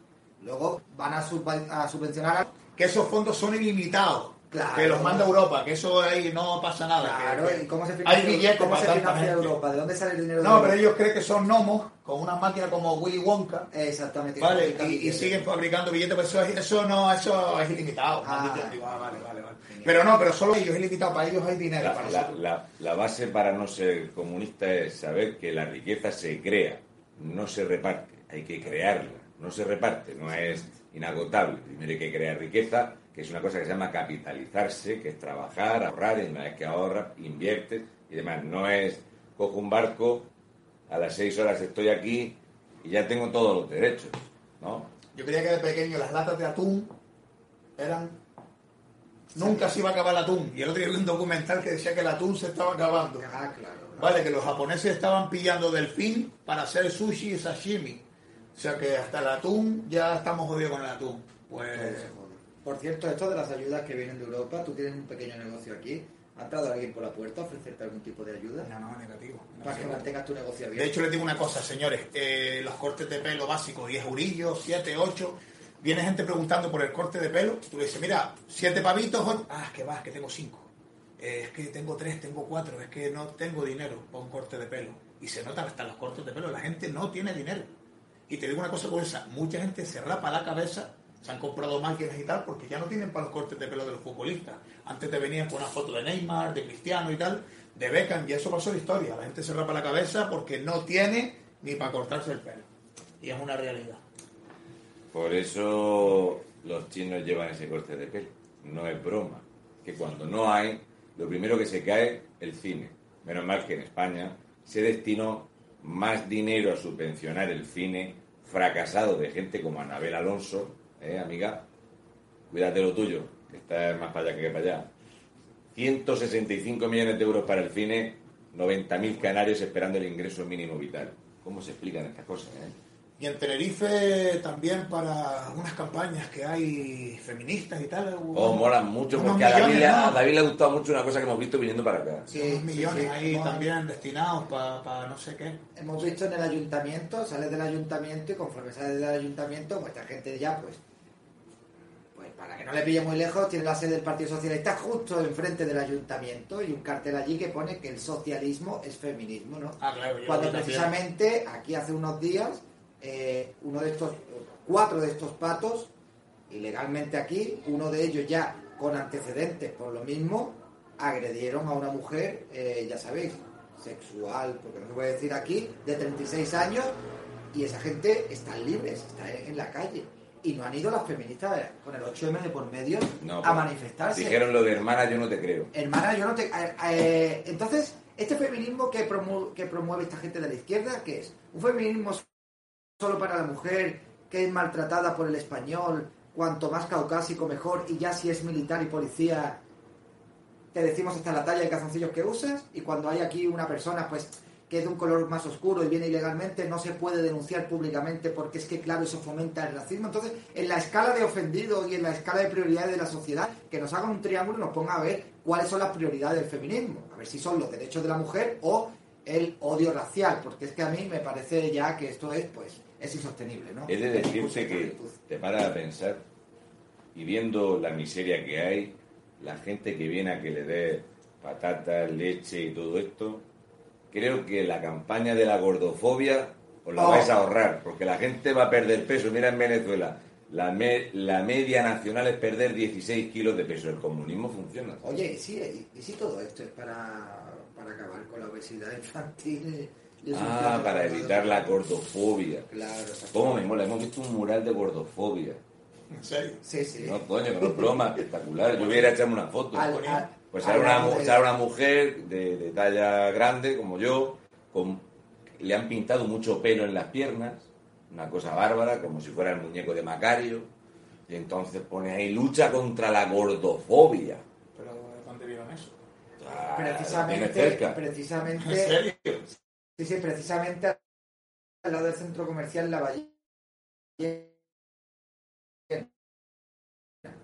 luego van a, a subvencionar a... que esos fondos son ilimitados. Claro. Que los manda Europa, que eso ahí no pasa nada. Claro, que- ¿y cómo se hay financia, billetes cómo se financia. Europa? ¿De dónde sale el dinero No, pero ellos creen que son gnomos con una máquina como Willy Wonka. Exactamente. Vale, y, siguen fabricando billetes, pero eso, es- eso no, eso es ilimitado. Ah. Digo, ah, vale, vale, vale. Pero no, pero solo ellos es ilimitado, para ellos hay dinero. La, para la- nosotros. la- la base para no ser comunista es saber que la riqueza se crea, no se reparte. Hay que crearla, no se reparte, no es inagotable. Primero hay que crear riqueza, que es una cosa que se llama capitalizarse, que es trabajar, ahorrar, y una vez que ahorras, inviertes y demás. No es cojo un barco, a las seis horas estoy aquí y ya tengo todos los derechos, ¿no? Yo creía que de pequeño las latas de atún eran. Nunca se iba a acabar el atún. Y el otro día vi un documental que decía que el atún se estaba acabando. Ah, claro. Vale, que los japoneses estaban pillando delfín para hacer sushi y sashimi. O sea que hasta el atún ya estamos jodidos con el atún. Pues. Por cierto, esto de las ayudas que vienen de Europa, tú tienes un pequeño negocio aquí, ¿ha entrado alguien por la puerta a ofrecerte algún tipo de ayuda? No, no, negativo. Para que mantengas tu negocio abierto. De hecho, les digo una cosa, señores. eh, los cortes de pelo básicos, 10 eurillos, 7, 8. Viene gente preguntando por el corte de pelo. Tú le dices, mira, 7 pavitos. ocho. Ah, es que va, es que tengo 5. es que tengo 3, tengo 4. Es que no tengo dinero para un corte de pelo. Y se nota hasta los cortes de pelo. La gente no tiene dinero. Y te digo una cosa curiosa. Mucha gente se rapa la cabeza. Se han comprado máquinas y tal porque ya no tienen para los cortes de pelo de los futbolistas. Antes te venían con una foto de Neymar, de Cristiano y tal, de Beckham, y eso pasó la historia. La gente se rapa la cabeza porque no tiene ni para cortarse el pelo. Y es una realidad. Por eso los chinos llevan ese corte de pelo. No es broma. Que cuando no hay, lo primero que se cae el cine. Menos mal que en España se destinó más dinero a subvencionar el cine fracasado de gente como Anabel Alonso, ¿eh, amiga? Cuídate lo tuyo, que estás más para allá que para allá. 165 millones de euros para el cine, 90.000 canarios esperando el ingreso mínimo vital. ¿Cómo se explican estas cosas? Eh? Y en Tenerife también para unas campañas que hay feministas y tal. Oh, molan mucho porque a David, le- ¿no? a David le ha gustado mucho una cosa que hemos visto viniendo para acá. Sí, unos millones sí. ahí Hemos- también destinados para no sé qué. Hemos visto en el ayuntamiento, sales del ayuntamiento y conforme sales del ayuntamiento, pues esta gente ya, pues, pues para que no le pille muy lejos, tiene la sede del Partido Socialista justo enfrente del ayuntamiento y un cartel allí que pone que el socialismo es feminismo, ¿no? Ah, claro, yo Cuando precisamente aquí hace unos días, eh, uno de estos, cuatro de estos patos, ilegalmente aquí, uno de ellos ya con antecedentes por lo mismo, agredieron a una mujer, eh, ya sabéis, sexual, porque no se puede decir aquí, de 36 años, y esa gente está libres, está en la calle. y no han ido las feministas con el 8M de por medio No, a pues, manifestarse. Dijeron lo de hermana, yo no te creo. Hermana, yo no te... eh, entonces, este feminismo que promueve esta gente de la izquierda, ¿qué es? ¿Un feminismo solo para la mujer que es maltratada por el español, cuanto más caucásico mejor, y ya si es militar y policía, te decimos hasta la talla de calzoncillos que usas, y cuando hay aquí una persona, pues que es de un color más oscuro y viene ilegalmente, no se puede denunciar públicamente porque es que, claro, eso fomenta el racismo. Entonces, en la escala de ofendidos y en la escala de prioridades de la sociedad, que nos hagan un triángulo y nos ponga a ver cuáles son las prioridades del feminismo. A ver si son los derechos de la mujer o el odio racial, porque es que a mí me parece ya que esto es, pues, es insostenible, ¿no? He de decirte de que te paras a pensar y viendo la miseria que hay, la gente que viene a que le dé patatas, leche y todo esto, creo que la campaña de la gordofobia os la Oh. vais a ahorrar, porque la gente va a perder peso. Mira en Venezuela, la, me- la media nacional es perder 16 kilos de peso. El comunismo funciona. Oye, ¿y si, y si todo esto es para, para acabar con la obesidad infantil? Ah, para evitar la gordofobia. Claro. ¿Cómo me mola? Hemos visto un mural de gordofobia. ¿En serio? Sí, sí. No, coño, que no es broma, espectacular. Yo hubiera echarme una foto. Al- al- Pues sale una, de- una mujer de, de talla grande, como yo, con, le han pintado mucho pelo en las piernas, una cosa bárbara, como si fuera el muñeco de Macario, y entonces pone ahí lucha contra la gordofobia. ¿Pero dónde vieron eso? Ah, lo tiene precisamente, cerca. ¿En precisamente, serio? sí, sí, precisamente al lado del centro comercial La Ballena,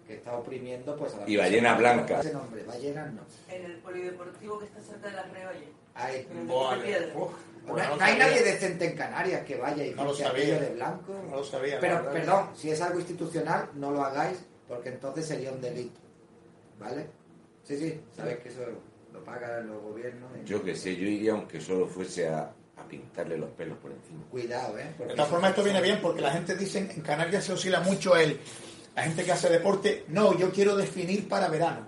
que está oprimiendo pues a la Y ballena blanca. Ese nombre, ballena no. En el polideportivo que está cerca de la Vale. Uf, no, hay nadie decente en Canarias que vaya y No lo pinte sabía. aquello de blanco. No lo sabía. Pero, verdad. perdón, si es algo institucional, no lo hagáis, porque entonces sería un delito. ¿Vale? Sí, sí, sabes que eso lo pagan los gobiernos. Yo que sé, yo iría aunque solo fuese a, a pintarle los pelos por encima. Cuidado, ¿eh? porque De todas formas, esto viene bien porque la gente dice, en Canarias se oscila mucho el... La gente que hace deporte, no, yo quiero definir para verano.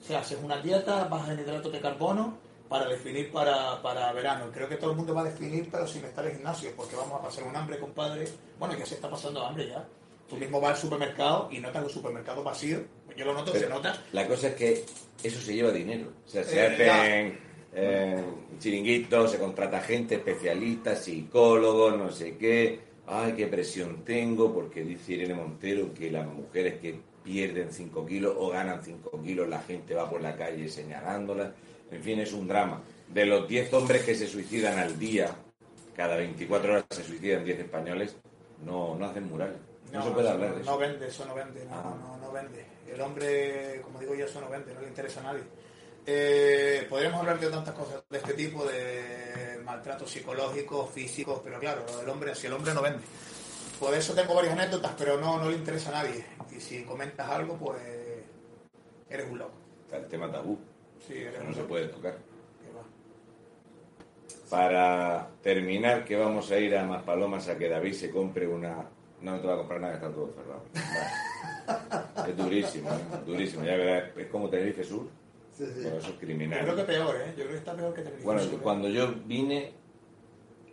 O sea, haces una dieta, bajas en hidratos de carbono para definir para, para verano. Creo que todo el mundo va a definir, pero sin estar en gimnasio, porque vamos a pasar un hambre, compadre. Bueno, ya se está pasando hambre ya. Tú mismo vas al supermercado y notas los supermercados vacíos. Yo lo noto, se nota. La cosa es que eso se lleva dinero. O sea, se Eh, hacen eh, chiringuitos, se contrata gente, especialistas, psicólogos, no sé qué. Ay, qué presión tengo, porque dice Irene Montero que las mujeres que pierden 5 kilos o ganan 5 kilos, la gente va por la calle señalándolas. En fin, es un drama. De los 10 hombres que se suicidan al día, cada 24 horas se suicidan 10 españoles, no, no hacen murales. No, se puede hablar no, de no eso. vende, eso no vende, no, Ah. no, no vende. El hombre, como digo yo, eso no vende, no le interesa a nadie. Eh, podríamos hablar de tantas cosas de este tipo, de maltratos psicológicos, físicos, pero claro, lo del hombre, si el hombre no vende. Por eso tengo varias anécdotas, pero no, no le interesa a nadie. Y si comentas algo, pues eres un loco. Está el tema tabú, Sí, eres un no se loco. puede tocar. Va. Para terminar, que vamos a ir a Maspalomas a que David se compre una... No, no te va a comprar nada, está todo cerrado. Vale. Es durísimo, ¿eh? durísimo. Ya verás, es como Tenerife Sur, Sí, sí. pero eso es Yo creo que peor, ¿eh? Yo creo que está peor que Tenerife Bueno, Sur, ¿eh? cuando yo vine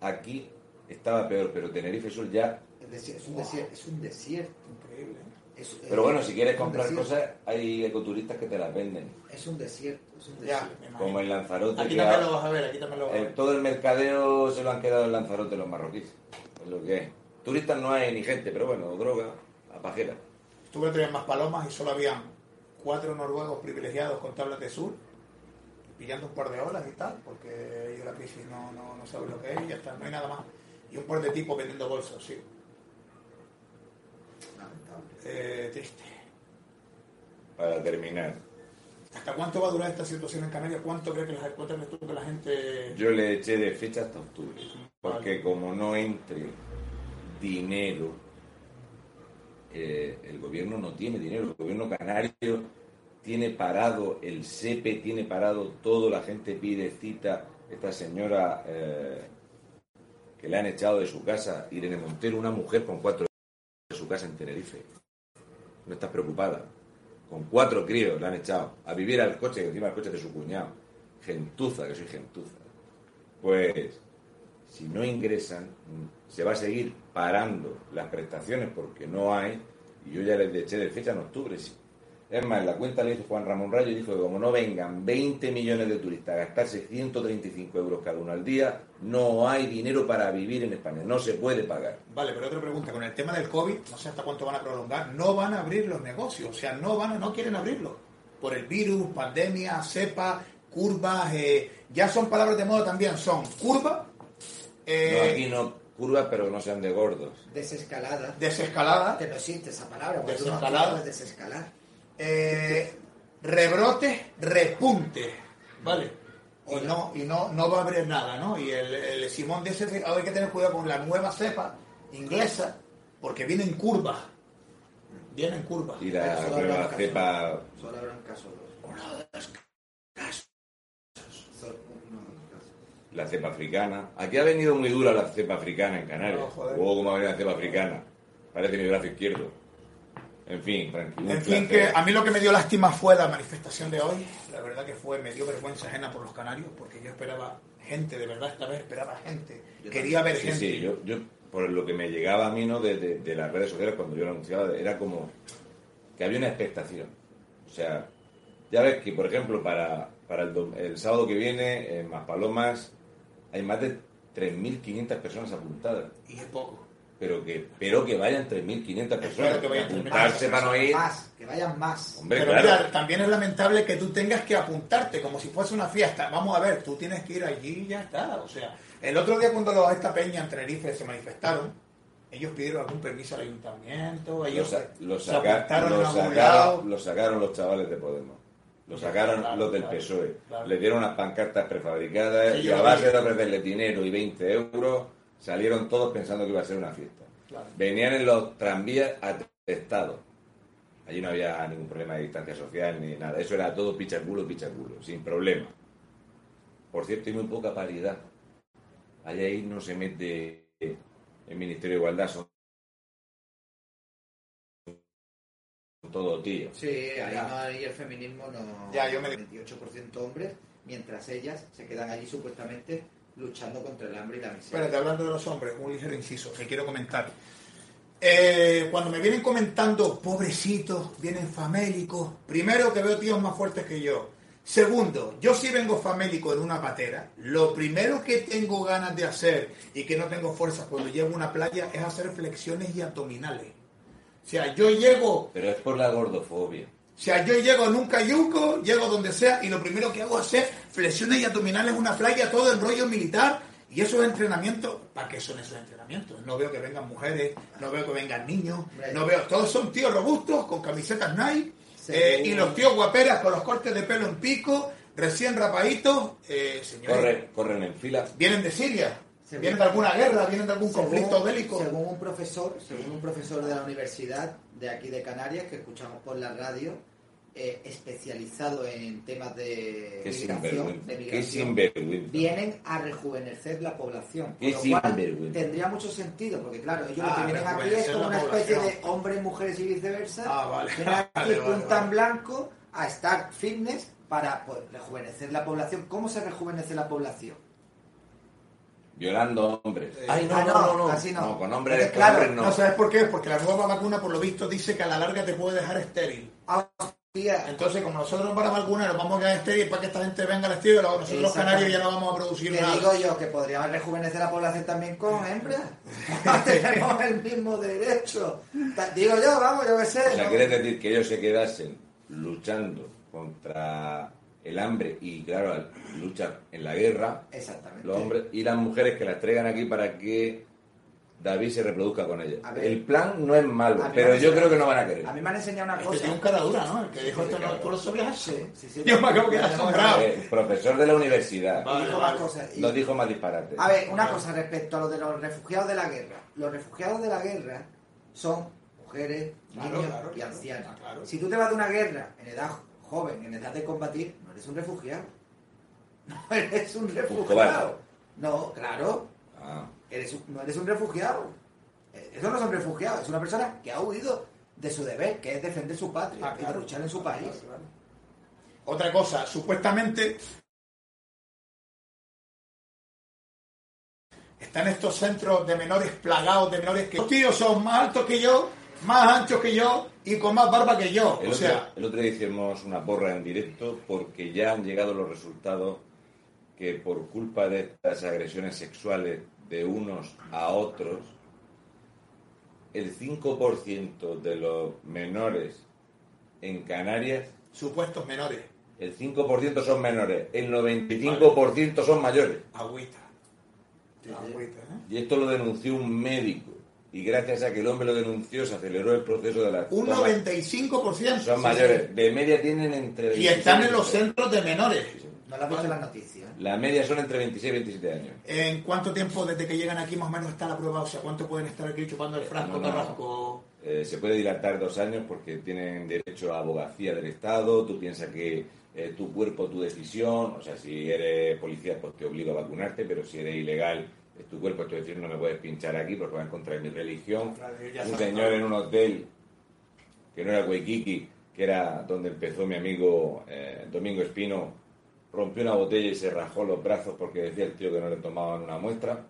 aquí estaba peor, pero Tenerife Sur ya... Es, un desierto. Es un desierto. Increíble, ¿eh? Es- Pero bueno, si quieres comprar cosas, hay ecoturistas que te las venden. Es un desierto. Es un desierto. Como en Lanzarote. Aquí también lo vas a ver, aquí también lo vas a Eh, ver. todo el mercadeo se lo han quedado en Lanzarote los marroquíes. Es lo que es. Turistas no hay ni gente, pero bueno, droga, a pajera. Estuve otro día en más palomas y solo habían cuatro noruegos privilegiados con tablas de sur, pillando un par de olas y tal, porque ellos la crisis no, no, no saben lo que es y ya está, no hay nada más. Y un par de tipos vendiendo bolsos, sí. Lamentable. Eh, triste. Para terminar, ¿Hasta cuánto va a durar esta situación en Canarias? ¿Cuánto crees que la, cuánto crees tú que la gente... yo le eché de fecha hasta octubre. Porque Vale. como no entre dinero, eh, el gobierno no tiene dinero. El gobierno canario tiene parado el SEPE, tiene parado todo, la gente pide cita. Esta señora eh, que le han echado de su casa, Irene Montero, una mujer con cuatro de su casa en Tenerife. No estás preocupada. Con cuatro críos le han echado a vivir al coche, encima el coche de su cuñado. Gentuza, que soy gentuza. Pues, si no ingresan, se va a seguir parando las prestaciones porque no hay, y yo ya les eché de fecha en octubre. sí. Es más, la cuenta le hizo Juan Ramón Rayo y dijo que como no vengan 20 millones de turistas a gastarse 135 euros cada uno al día, no hay dinero para vivir en España, no se puede pagar. Vale, pero otra pregunta, con el tema del COVID, no sé hasta cuánto van a prolongar, no van a abrir los negocios, o sea, no van, a- no quieren abrirlo. Por el virus, pandemia, cepa, curvas, eh, ya son palabras de moda también, son curva, eh, No, aquí no curvas, pero no sean de gordos. Desescalada. desescalada, Que no existe esa palabra. porque tú no Desescalada. desescalar. eh, rebrotes, repuntes, ¿vale? Y no, y no, no va a abrir nada, ¿no? Y el, el Simón dice que ahora hay que tener cuidado con la nueva cepa inglesa, porque viene en curva. Viene en curva. Y la nueva habrá un cepa, Solo habrá un caso. Solo uno de los casos. La cepa africana. Aquí ha venido muy dura la cepa africana en Canarias. No, joder. Oh, cómo ha venido la cepa africana. Parece mi brazo izquierdo. En fin, tranquilo. En fin, que a mí lo que me dio lástima fue la manifestación de hoy. La verdad que fue, me dio vergüenza ajena por los canarios, porque yo esperaba gente, de verdad esta vez esperaba gente. Yo Quería ver Sí, gente. sí, yo, yo, por lo que me llegaba a mí, ¿no? De, de- de las redes sociales, cuando yo lo anunciaba, era como que había una expectación. O sea, ya ves que, por ejemplo, para, para el, el sábado que viene, en Maspalomas, hay más de 3.500 personas apuntadas. Y es poco. Pero que, pero que vayan 3.500 personas. Que vayan 3.500 apuntarse para no ir. Más, que vayan más. Hombre, Pero claro. mira, también es lamentable que tú tengas que apuntarte como si fuese una fiesta. Vamos a ver, tú tienes que ir allí y ya está. O sea, el otro día cuando los, esta peña en Tenerife se manifestaron, ellos pidieron algún permiso al ayuntamiento, Lo, ellos sa- lo saca- sacaron, lo sacaron los chavales de Podemos. Lo sacaron Claro, los del claro, PSOE. claro. Le dieron unas pancartas prefabricadas Sí, y a base de ofrecerle dinero y 20 euros salieron todos pensando que iba a ser una fiesta. Venían en los tranvías atestados. Allí no había ningún problema de distancia social ni nada. Eso era todo pichaculo, pichaculo, sin problema. Por cierto, hay muy poca paridad. Allí ahí no se mete el Ministerio de Igualdad, son todo tíos. Sí, ahí, no, ahí el feminismo no. Ya, yo me- 28% hombres, mientras ellas se quedan allí supuestamente luchando contra el hambre y la miseria. Espérate, hablando de los hombres, un ligero inciso que quiero comentar. Eh, cuando me vienen comentando, pobrecitos, vienen famélicos, primero que veo tíos más fuertes que yo. Segundo, yo sí vengo famélico en una patera. Lo primero que tengo ganas de hacer y que no tengo fuerzas cuando llego a una playa es hacer flexiones y abdominales. O sea, yo llego Pero es por la gordofobia. o sea, yo llego en un cayuco, llego donde sea y lo primero que hago es hacer flexiones y abdominales una playa, todo en rollo militar. Y esos entrenamientos, ¿para qué son esos entrenamientos? No veo que vengan mujeres, no veo que vengan niños, no veo, todos son tíos robustos con camisetas Nike eh, y los tíos guaperas con los cortes de pelo en pico, recién rapaditos, eh, señores, Corren, corren en fila. vienen de Siria, Según- vienen de alguna guerra, vienen de algún Según- conflicto bélico. Según un profesor, según un profesor de la universidad de aquí de Canarias que escuchamos por la radio, eh, especializado en temas de Qué migración, de migración, vienen a rejuvenecer la población. Qué lo cual tendría mucho sentido, porque claro, ellos Ah, lo que vienen aquí es como una especie población. de hombres, mujeres y viceversa. Ah, vale. Vienen aquí Vale, vale. blanco a estar fitness para pues, rejuvenecer la población. ¿Cómo se rejuvenece la población? Violando hombres. Eh, Ay, no, ah, no, no, no, no. así no. con hombres, Entonces, con claro, hombres no. No sabes por qué, porque la nueva vacuna por lo visto dice que a la larga te puede dejar estéril. Ah, hostia. Entonces, como nosotros para vacuna nos vamos a quedar estéril para que esta gente venga al luego nosotros los canarios ya no vamos a producir Que nada. digo yo que podríamos rejuvenecer la población también con hembras. Tenemos el mismo derecho. Digo yo, vamos, yo qué sé. O sea, ¿no? ¿quieres decir que ellos se quedasen luchando contra el hambre y, claro, luchar en la guerra, Exactamente. los hombres, y las mujeres que las traigan aquí para que David se reproduzca con ellas? Ver. El plan no es malo, pero yo creo que no van a querer. A mí me han enseñado una Este cosa. tiene un cara dura, ¿no? El que dijo sí, esto, no, claro. ¿tú lo sabías? Sí, sí, sí. Yo me acabo de quedar asombrado. Eh, profesor de la universidad. Vale, Dijo vale. más cosas. Y- Lo dijo más disparate. A ver, una cosa respecto a lo de los refugiados de la guerra. Los refugiados de la guerra son mujeres, niños claro, y ancianos. Claro. Si tú te vas de una guerra en edad joven, en edad de combatir, no eres un refugiado. No eres un refugiado. No, claro. Ah, Eres un- no eres un refugiado. Eh, Eso no es un refugiado, es una persona que ha huido de su deber, que es defender su patria Ah, y claro. luchar en su país. Claro, claro. Otra cosa, supuestamente están estos centros de menores plagados de menores que los tíos son más altos que yo, más anchos que yo y con más barba que yo. El, o otro, sea, el otro día hicimos una porra en directo porque ya han llegado los resultados que por culpa de estas agresiones sexuales de unos a otros, el 5% de los menores en Canarias, supuestos menores. el 5% son menores, el 95% son mayores. Agüita. Agüita, ¿eh? Y esto lo denunció un médico. Y gracias a que el hombre lo denunció, se aceleró el proceso de la Un toma. 95%. Son sí, mayores. De media tienen entre. Y están en los 26 centros de menores. No visto en las noticias. La media son entre 26 y 27 años. ¿En cuánto tiempo desde que llegan aquí más o menos está la prueba? O sea, ¿cuánto pueden estar aquí chupando el frasco, No, no. carrasco? Eh, se puede dilatar dos años porque tienen derecho a abogacía del Estado. Tú piensas que eh, tu cuerpo, tu decisión. O sea, si eres policía, pues te obliga a vacunarte, pero si eres ilegal, es tu cuerpo, es tu decisión. No me puedes pinchar aquí porque va en contra de mi religión. Un señor en un hotel que no era Waikiki, que era donde empezó mi amigo eh, Domingo Espino, rompió una botella y se rajó los brazos porque decía el tío que no le tomaban una muestra.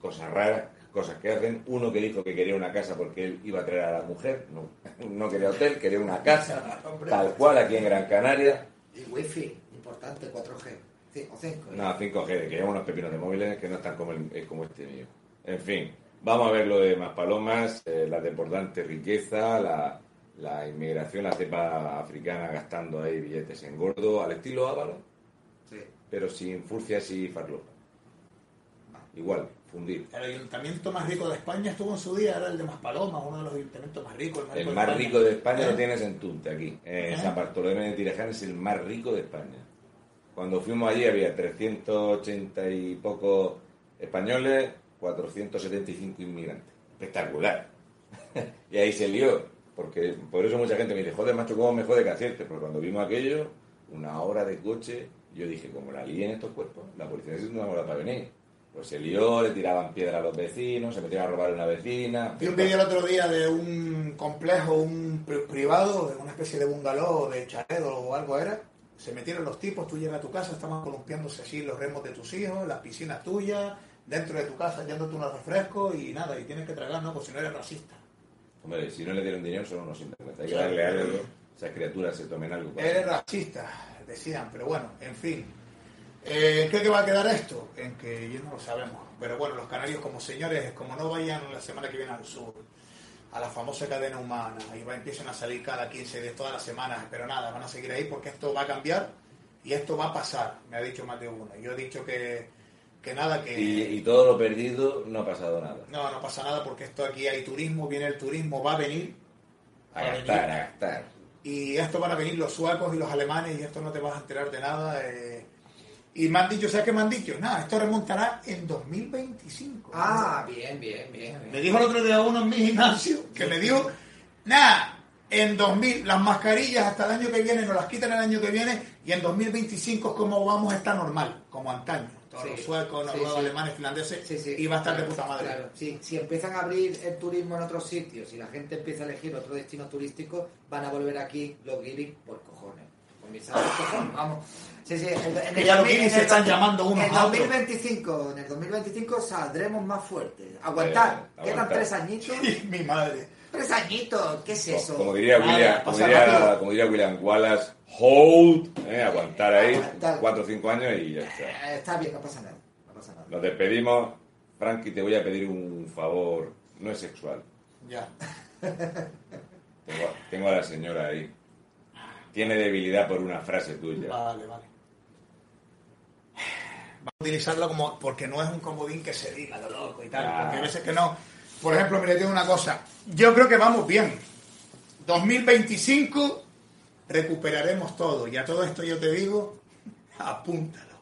Cosas raras, cosas que hacen. Uno que dijo que quería una casa porque él iba a traer a la mujer, no, no quería hotel, quería una casa, tal cual aquí en Gran Canaria. Y wifi, importante, 4G. Sí, o 5. No, 5G, que llevan unos pepinos de móviles que no están como, el- eh, como este mío. En fin, vamos a ver lo de Maspalomas, eh, la desbordante riqueza, la, la inmigración, la cepa africana gastando ahí billetes en gordo, al estilo Ávalo, Sí. pero sin furcias y farlopa. Igual, fundir. El ayuntamiento más rico de España estuvo en su día, era el de Maspalomas, uno de los ayuntamientos más ricos. El más rico de España ¿Eh? lo tienes en Tunte, aquí. En Ajá. San Bartolomé de Tiraján es el más rico de España. Cuando fuimos allí había 380 y pocos españoles, 475 inmigrantes. Espectacular. y ahí se lió. Porque por eso mucha gente me dice, joder, macho, ¿cómo me jode que acierte? Porque cuando vimos aquello, una hora de coche, yo dije, como la líen estos cuerpos, la policía necesita una hora para venir. Pues se lió, le tiraban piedra a los vecinos, se metieron a robar a una vecina. Vi un vídeo el otro día de un complejo, un pri- privado, de una especie de bungalow, de chalet o algo era. Se metieron los tipos, tú llegas a tu casa, estaban columpiándose así los remos de tus hijos, las piscinas tuyas, dentro de tu casa, yéndote unos refrescos y nada, y tienes que tragar, no, pues si no eres racista. Hombre, si no le dieron dinero son unos sinvergüenza. Hay que darle algo. Esas criaturas se tomen algo. para- Eres racista, decían, pero bueno, en fin. Eh, ¿En qué que va a quedar esto? En que yo no lo sabemos. Pero bueno, los canarios como señores, como no vayan la semana que viene al sur, a la famosa cadena humana, y va, empiezan a salir cada 15 de todas las semanas, pero nada, van a seguir ahí porque esto va a cambiar y esto va a pasar, me ha dicho más de uno. Yo he dicho que, que nada, que... Y, y todo lo perdido no ha pasado nada. No, no pasa nada porque esto aquí hay turismo, viene el turismo, va a venir. A gastar, a gastar. Y esto van a venir los suecos y los alemanes y esto no te vas a enterar de nada. eh. Y me han dicho, ¿sabes qué me han dicho? Nada, esto remontará en 2025. Ah, bien, bien, bien. Me bien. dijo el otro día uno en mi gimnasio que me dijo, nada, en 2000, las mascarillas hasta el año que viene nos las quitan el año que viene y en 2025 es como vamos a estar normal, como antaño. Todos Sí, los suecos, sí, los sí. alemanes, finlandeses, Sí, sí. y va a estar de puta madre. Claro, sí. Si empiezan a abrir el turismo en otros sitios y la gente empieza a elegir otro destino turístico, van a volver aquí los guiris por cojones. Por mis cojones, vamos. Sí, sí, en, en Que ya en se están llamando unos en a otros. 2025, en el 2025 saldremos más fuertes. Aguantar. Eh, Quedan aguantar. tres añitos. mi madre. Tres añitos, ¿qué es eso? Como diría, Nada, William, como, diría, como diría William Wallace, hold, eh, aguantar ahí Aguantar. 4 o 5 años y ya está. Eh, está bien, no pasa nada. No pasa nada. Nos despedimos. Frankie, te voy a pedir un favor. No es sexual. Ya. Tengo, tengo a la señora ahí. Tiene debilidad por una frase tuya. Vale, vale. Vamos a utilizarlo como porque no es un comodín que se diga lo loco y tal. Porque hay veces que no. Por ejemplo, mire, tengo una cosa. Yo creo que vamos bien. 2025 recuperaremos todo. Y a todo esto yo te digo, apúntalo.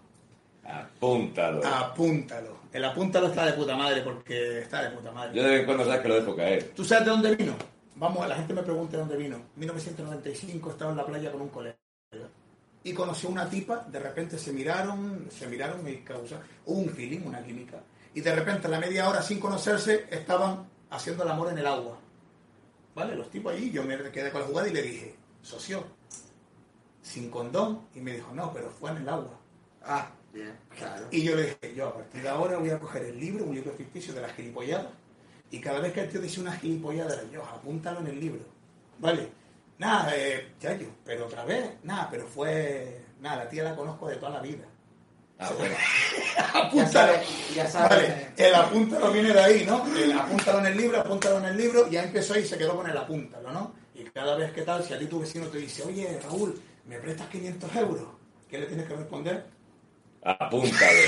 Apúntalo. Apúntalo. El apúntalo está de puta madre porque está de puta madre. Yo de vez en cuando sabes que lo dejo caer. ¿Tú sabes de dónde vino? Vamos, la gente me pregunta de dónde vino. 1995 estaba en la playa con un colega. Y conoció una tipa, de repente se miraron, se miraron y causa, un feeling, una química. Y de repente a la media hora sin conocerse estaban haciendo el amor en el agua. ¿Vale? Los tipos allí, yo me quedé con la jugada y le dije, socio, sin condón. Y me dijo, no, pero fue en el agua. Ah, Bien, claro. Y yo le dije, yo a partir de ahora voy a coger el libro, un libro ficticio de las gilipolladas, y cada vez que el tío dice una gilipollada, yo, apúntalo en el libro. Vale, nada, eh, ya yo, pero otra vez, nada, pero fue, nada, la tía la conozco de toda la vida. Ah, bueno. apúntalo. sabes, ya sabes. Vale, el apúntalo viene de ahí, ¿no? El apúntalo en el libro, apúntalo en el libro, ya empezó y se quedó con el apúntalo, ¿no? Y cada vez que tal, si a ti tu vecino te dice, oye, Raúl, ¿me prestas 500 euros? ¿Qué le tienes que responder? Apúntale.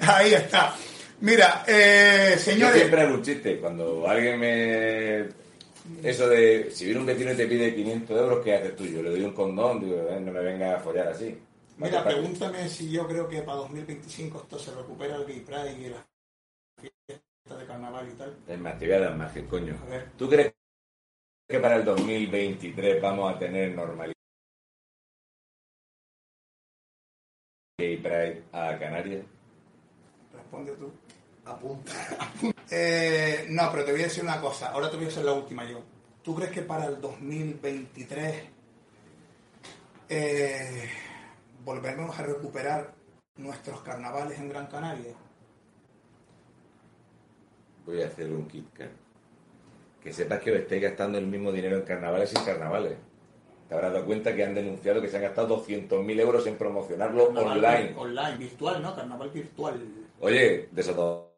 Ahí está. Mira, eh, Yo señores, siempre un chiste. Cuando alguien me. Eso de. Si viene un vecino y te pide 500 euros, ¿qué haces tú? Yo le doy un condón, digo, "Eh, no me venga a follar así. mira, pregúntame si yo creo que para 2025 esto se recupera el Gay Pride y la fiesta de carnaval y tal. Es más, te voy a dar margen, coño. A ver. ¿Tú crees que para el 2023 vamos a tener normalidad Gay Pride a Canarias? Responde tú. Apunta. Eh, no, pero te voy a decir una cosa. Ahora te voy a hacer la última yo. ¿Tú crees que para el 2023 eh, volveremos a recuperar nuestros carnavales en Gran Canaria? Voy a hacer un kit. Que sepas que estáis gastando el mismo dinero en carnavales y carnavales. Te habrás dado cuenta que han denunciado que se han gastado 200.000 euros en promocionarlo online. Online, virtual, ¿no? Carnaval virtual. Oye, desatado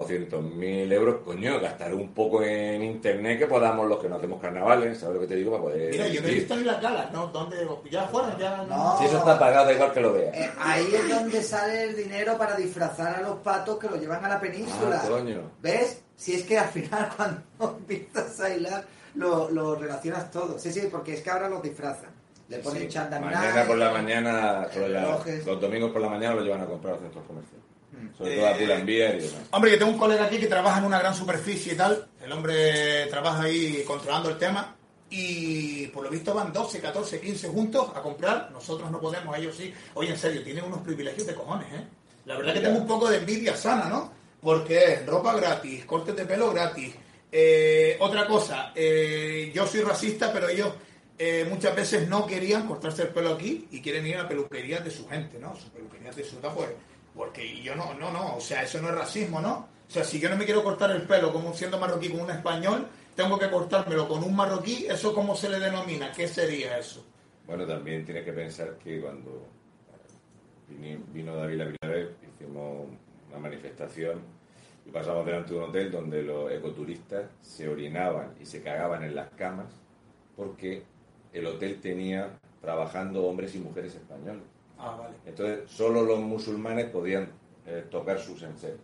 200 mil euros, coño, gastar un poco en internet que podamos los que no hacemos carnavales, ¿sabes lo que te digo? Para poder Mira, yo no he visto ni las galas, ¿no? Donde ya fuera, ya no. Si eso está pagado, igual que lo veas. Eh, ahí es donde sale el dinero para disfrazar a los patos que lo llevan a la península. Ah, coño. ¿Ves? Si es que al final cuando empiezas a hilar lo, relacionas todo. Sí, sí, porque es que ahora los disfrazan. Le ponen sí. Mañana por la mañana, los domingos por la mañana lo llevan a comprar a los centros comerciales. Mm. Sobre todo a Pull&Bear y demás. Hombre, yo tengo un colega aquí que trabaja en una gran superficie y tal. El hombre trabaja ahí controlando el tema. Y por lo visto van 12, 14, 15 juntos a comprar. Nosotros no podemos, ellos sí. Oye, en serio, tienen unos privilegios de cojones, ¿eh? La verdad que tengo un poco de envidia sana, ¿no? Porque ropa gratis, cortes de pelo gratis. Eh, otra cosa, eh, yo soy racista, pero ellos eh, muchas veces no querían cortarse el pelo aquí y quieren ir a peluquerías de su gente, ¿no? Su peluquerías de su pues, porque yo no, no, no, o sea, eso no es racismo, ¿no? O sea, si yo no me quiero cortar el pelo como siendo marroquí con un español, tengo que cortármelo con un marroquí, ¿eso cómo se le denomina? ¿Qué sería eso? Bueno, también tienes que pensar que cuando vini- vino David vez, hicimos una manifestación y pasamos delante de un hotel donde los ecoturistas se orinaban y se cagaban en las camas porque el hotel tenía trabajando hombres y mujeres españoles. Ah, vale. Entonces, solo los musulmanes podían eh, tocar sus enseres.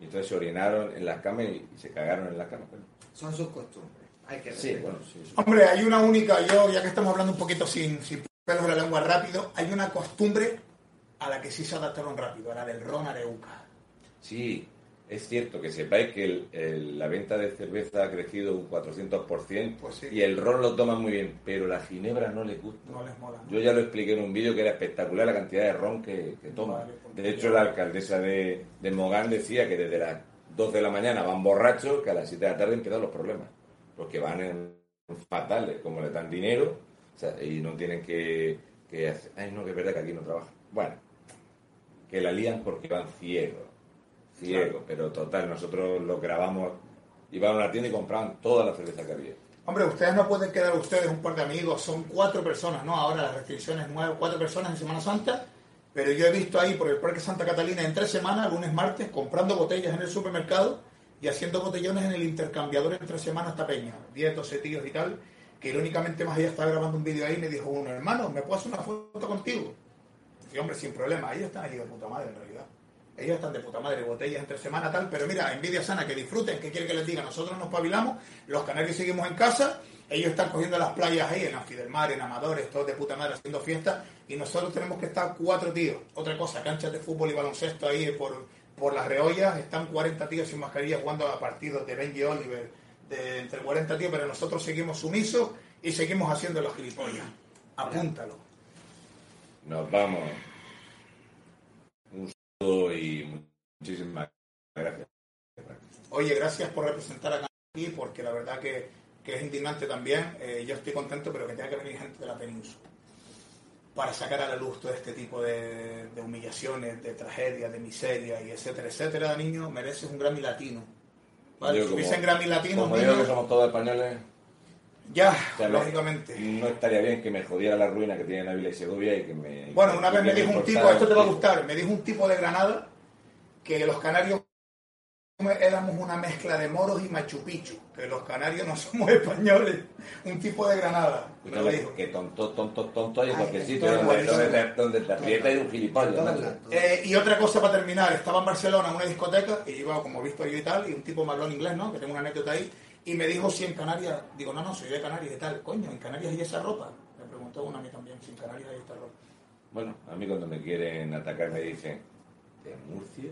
Y entonces se orinaron en las camas y, y se cagaron en las camas. Bueno, Son sus costumbres. Hay que sí, respetar. bueno, sí. sí. Hombre, hay una única, yo, ya que estamos hablando un poquito sin, sin pelos de la lengua rápido, hay una costumbre a la que sí se adaptaron rápido, a la del ron areuca. Sí, es cierto que sepáis que el- el- la venta de cerveza ha crecido un 400% Pues sí. y el ron lo toman muy bien, pero la ginebra no les gusta. No les mola. ¿no? Yo ya lo expliqué en un vídeo que era espectacular la cantidad de ron que, que toman. Vale, porque de hecho, la alcaldesa de, de Mogán decía que desde las 12 de la mañana van borrachos, que a las 7 de la tarde empiezan los problemas. Porque van en fatales, como le dan dinero o sea, y no tienen que, que hacer... Ay, no, que es verdad que aquí no trabajan. Bueno, que la lían porque van ciegos. Ciegos, pero total, nosotros lo grabamos, iban a una tienda y compraban toda la cerveza que había. Hombre, ustedes no pueden quedar ustedes un par de amigos, son cuatro personas, ¿no? Ahora las restricciones nueve, cuatro personas en Semana Santa, pero yo he visto ahí por el Parque Santa Catalina en tres semanas, lunes, martes, comprando botellas en el supermercado y haciendo botellones en el intercambiador entre semanas esta peña, 10, 12 tíos y tal, que irónicamente más allá estaba grabando un vídeo ahí y me dijo uno, hermano, ¿me puedo hacer una foto contigo? Y hombre, sin problema, ellos están ahí de puta madre en realidad. Ellos están de puta madre, botellas entre semana tal, pero mira, envidia sana, que disfruten, que quiere que les diga, nosotros nos pavilamos, los canarios seguimos en casa, ellos están cogiendo las playas ahí, en Anfi del Mar, en Amadores, todos de puta madre haciendo fiesta, y nosotros tenemos que estar cuatro tíos. Otra cosa, canchas de fútbol y baloncesto ahí por, por las reollas, están 40 tíos sin mascarilla jugando a partidos de Benji Oliver, de entre 40 tíos, pero nosotros seguimos sumisos y seguimos haciendo los gilipollas. Apúntalo. Nos vamos. Y muchísimas gracias. Oye, gracias por representar acá aquí, porque la verdad que, que es indignante también. Eh, yo estoy contento, pero que tenga que venir gente de la península. para sacar a la luz todo este tipo de, de humillaciones, de tragedias, de miseria y etcétera, etcétera, niño, mereces un Grammy latino. ¿Vale? Yo Si como- hubiesen Grammy latinos, Como niño, digo que somos todos españoles, ya, o sea, lógicamente. no estaría bien que me jodiera la ruina que tiene Ávila y Segovia y que me... Bueno, una vez me dijo un tipo, esto te va a gustar, me dijo un tipo de Granada que los canarios éramos una mezcla de moros y Machu Picchu, que los canarios no somos españoles, un tipo de Granada, me lo dijo. que tonto, tonto, tonto hay en cualquier sitio donde, te- aprieta y un gilipollas. Y otra cosa para terminar, estaba en Barcelona en una discoteca y iba como visto yo y tal, y un tipo en inglés, ¿no? Que tengo una anécdota ahí, y me dijo si en Canarias, digo, no, no, soy de Canarias y tal, coño, en Canarias hay esa ropa. Me preguntó una a mí también, si en Canarias hay esta ropa. Bueno, a mí cuando me quieren atacar me dicen, ¿de Murcia?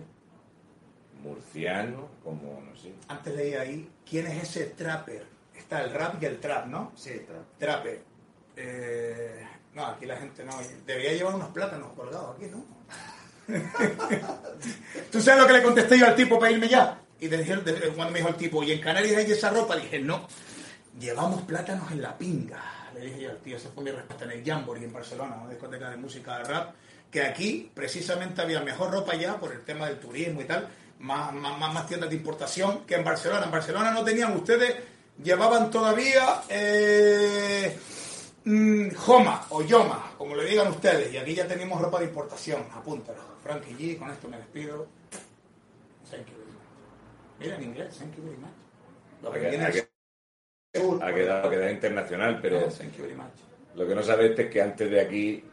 Murciano, como no sé. Antes leí ahí, ¿quién es ese trapper? Está el rap y el trap, ¿no? Sí, está. Trapper. Eh, no, aquí la gente no. Debería llevar unos plátanos colgados aquí, ¿no? ¿Tú sabes lo que le contesté yo al tipo para irme ya? Y de- cuando me dijo el tipo, ¿y en Canarias hay esa ropa? Le dije, no, llevamos plátanos en la pinga. Le dije yo al tío, esa fue mi respuesta en el Jamboree en Barcelona, una discoteca de música de rap, que aquí precisamente había mejor ropa ya por el tema del turismo y tal, más, más, más, más tiendas de importación que en Barcelona. En Barcelona no tenían ustedes, llevaban todavía eh, mm, Joma o Yoma, como le digan ustedes, y aquí ya tenemos ropa de importación, apúntalo. Frankie G, con esto me despido. Thank you Mira en inglés, thank you very much. Lo que Ha, quedado, ha quedado internacional, pero No, thank you very much. lo que no sabes es que antes de aquí,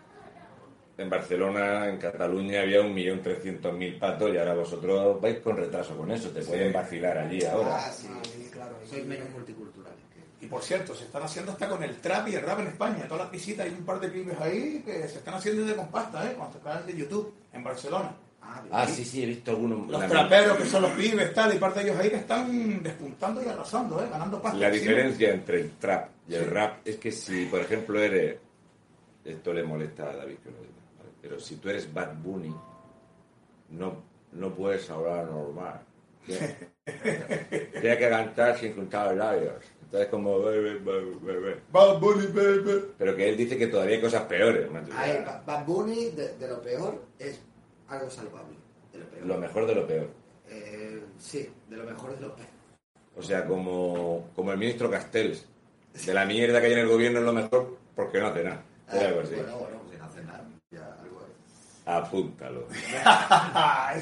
en Barcelona, en Cataluña, había un millón trescientos mil patos y ahora vosotros vais con retraso con eso, te pueden vacilar allí ahora. Ah, sí, sí, claro. Sois menos multiculturales. que- Y por cierto, se están haciendo hasta con el trap y el rap en España. Todas las visitas, hay un par de pibes ahí que se están haciendo de compasta, ¿eh? Con su canal de YouTube en Barcelona. Ah. Ah, sí, sí, he visto algunos. Los la- traperos que son los pibes, tal, y parte de ellos ahí que están despuntando y arrasando, ¿eh? Ganando pasta. La Sí. diferencia entre el trap y el Sí. rap es que si, por ejemplo, eres. Esto le molesta a David que lo diga, ¿vale? pero si tú eres Bad Bunny, no, no puedes hablar normal. Tienes tienes que cantar sin juntar labios. Entonces, como. "Bebe, bebe, bebe". Bad Bunny, baby. Pero que él dice que todavía hay cosas peores. Ay, Ba- Bad Bunny, de, de lo peor, es algo salvable. De lo peor. Lo mejor de lo peor. Eh, sí, de lo mejor de lo peor. O sea, como, como el ministro Castells. De la mierda que hay en el gobierno es lo mejor porque no hace nada. Ah, algo así. bueno, bueno, sin hacer nada. Ya algo es. Apúntalo. Ah,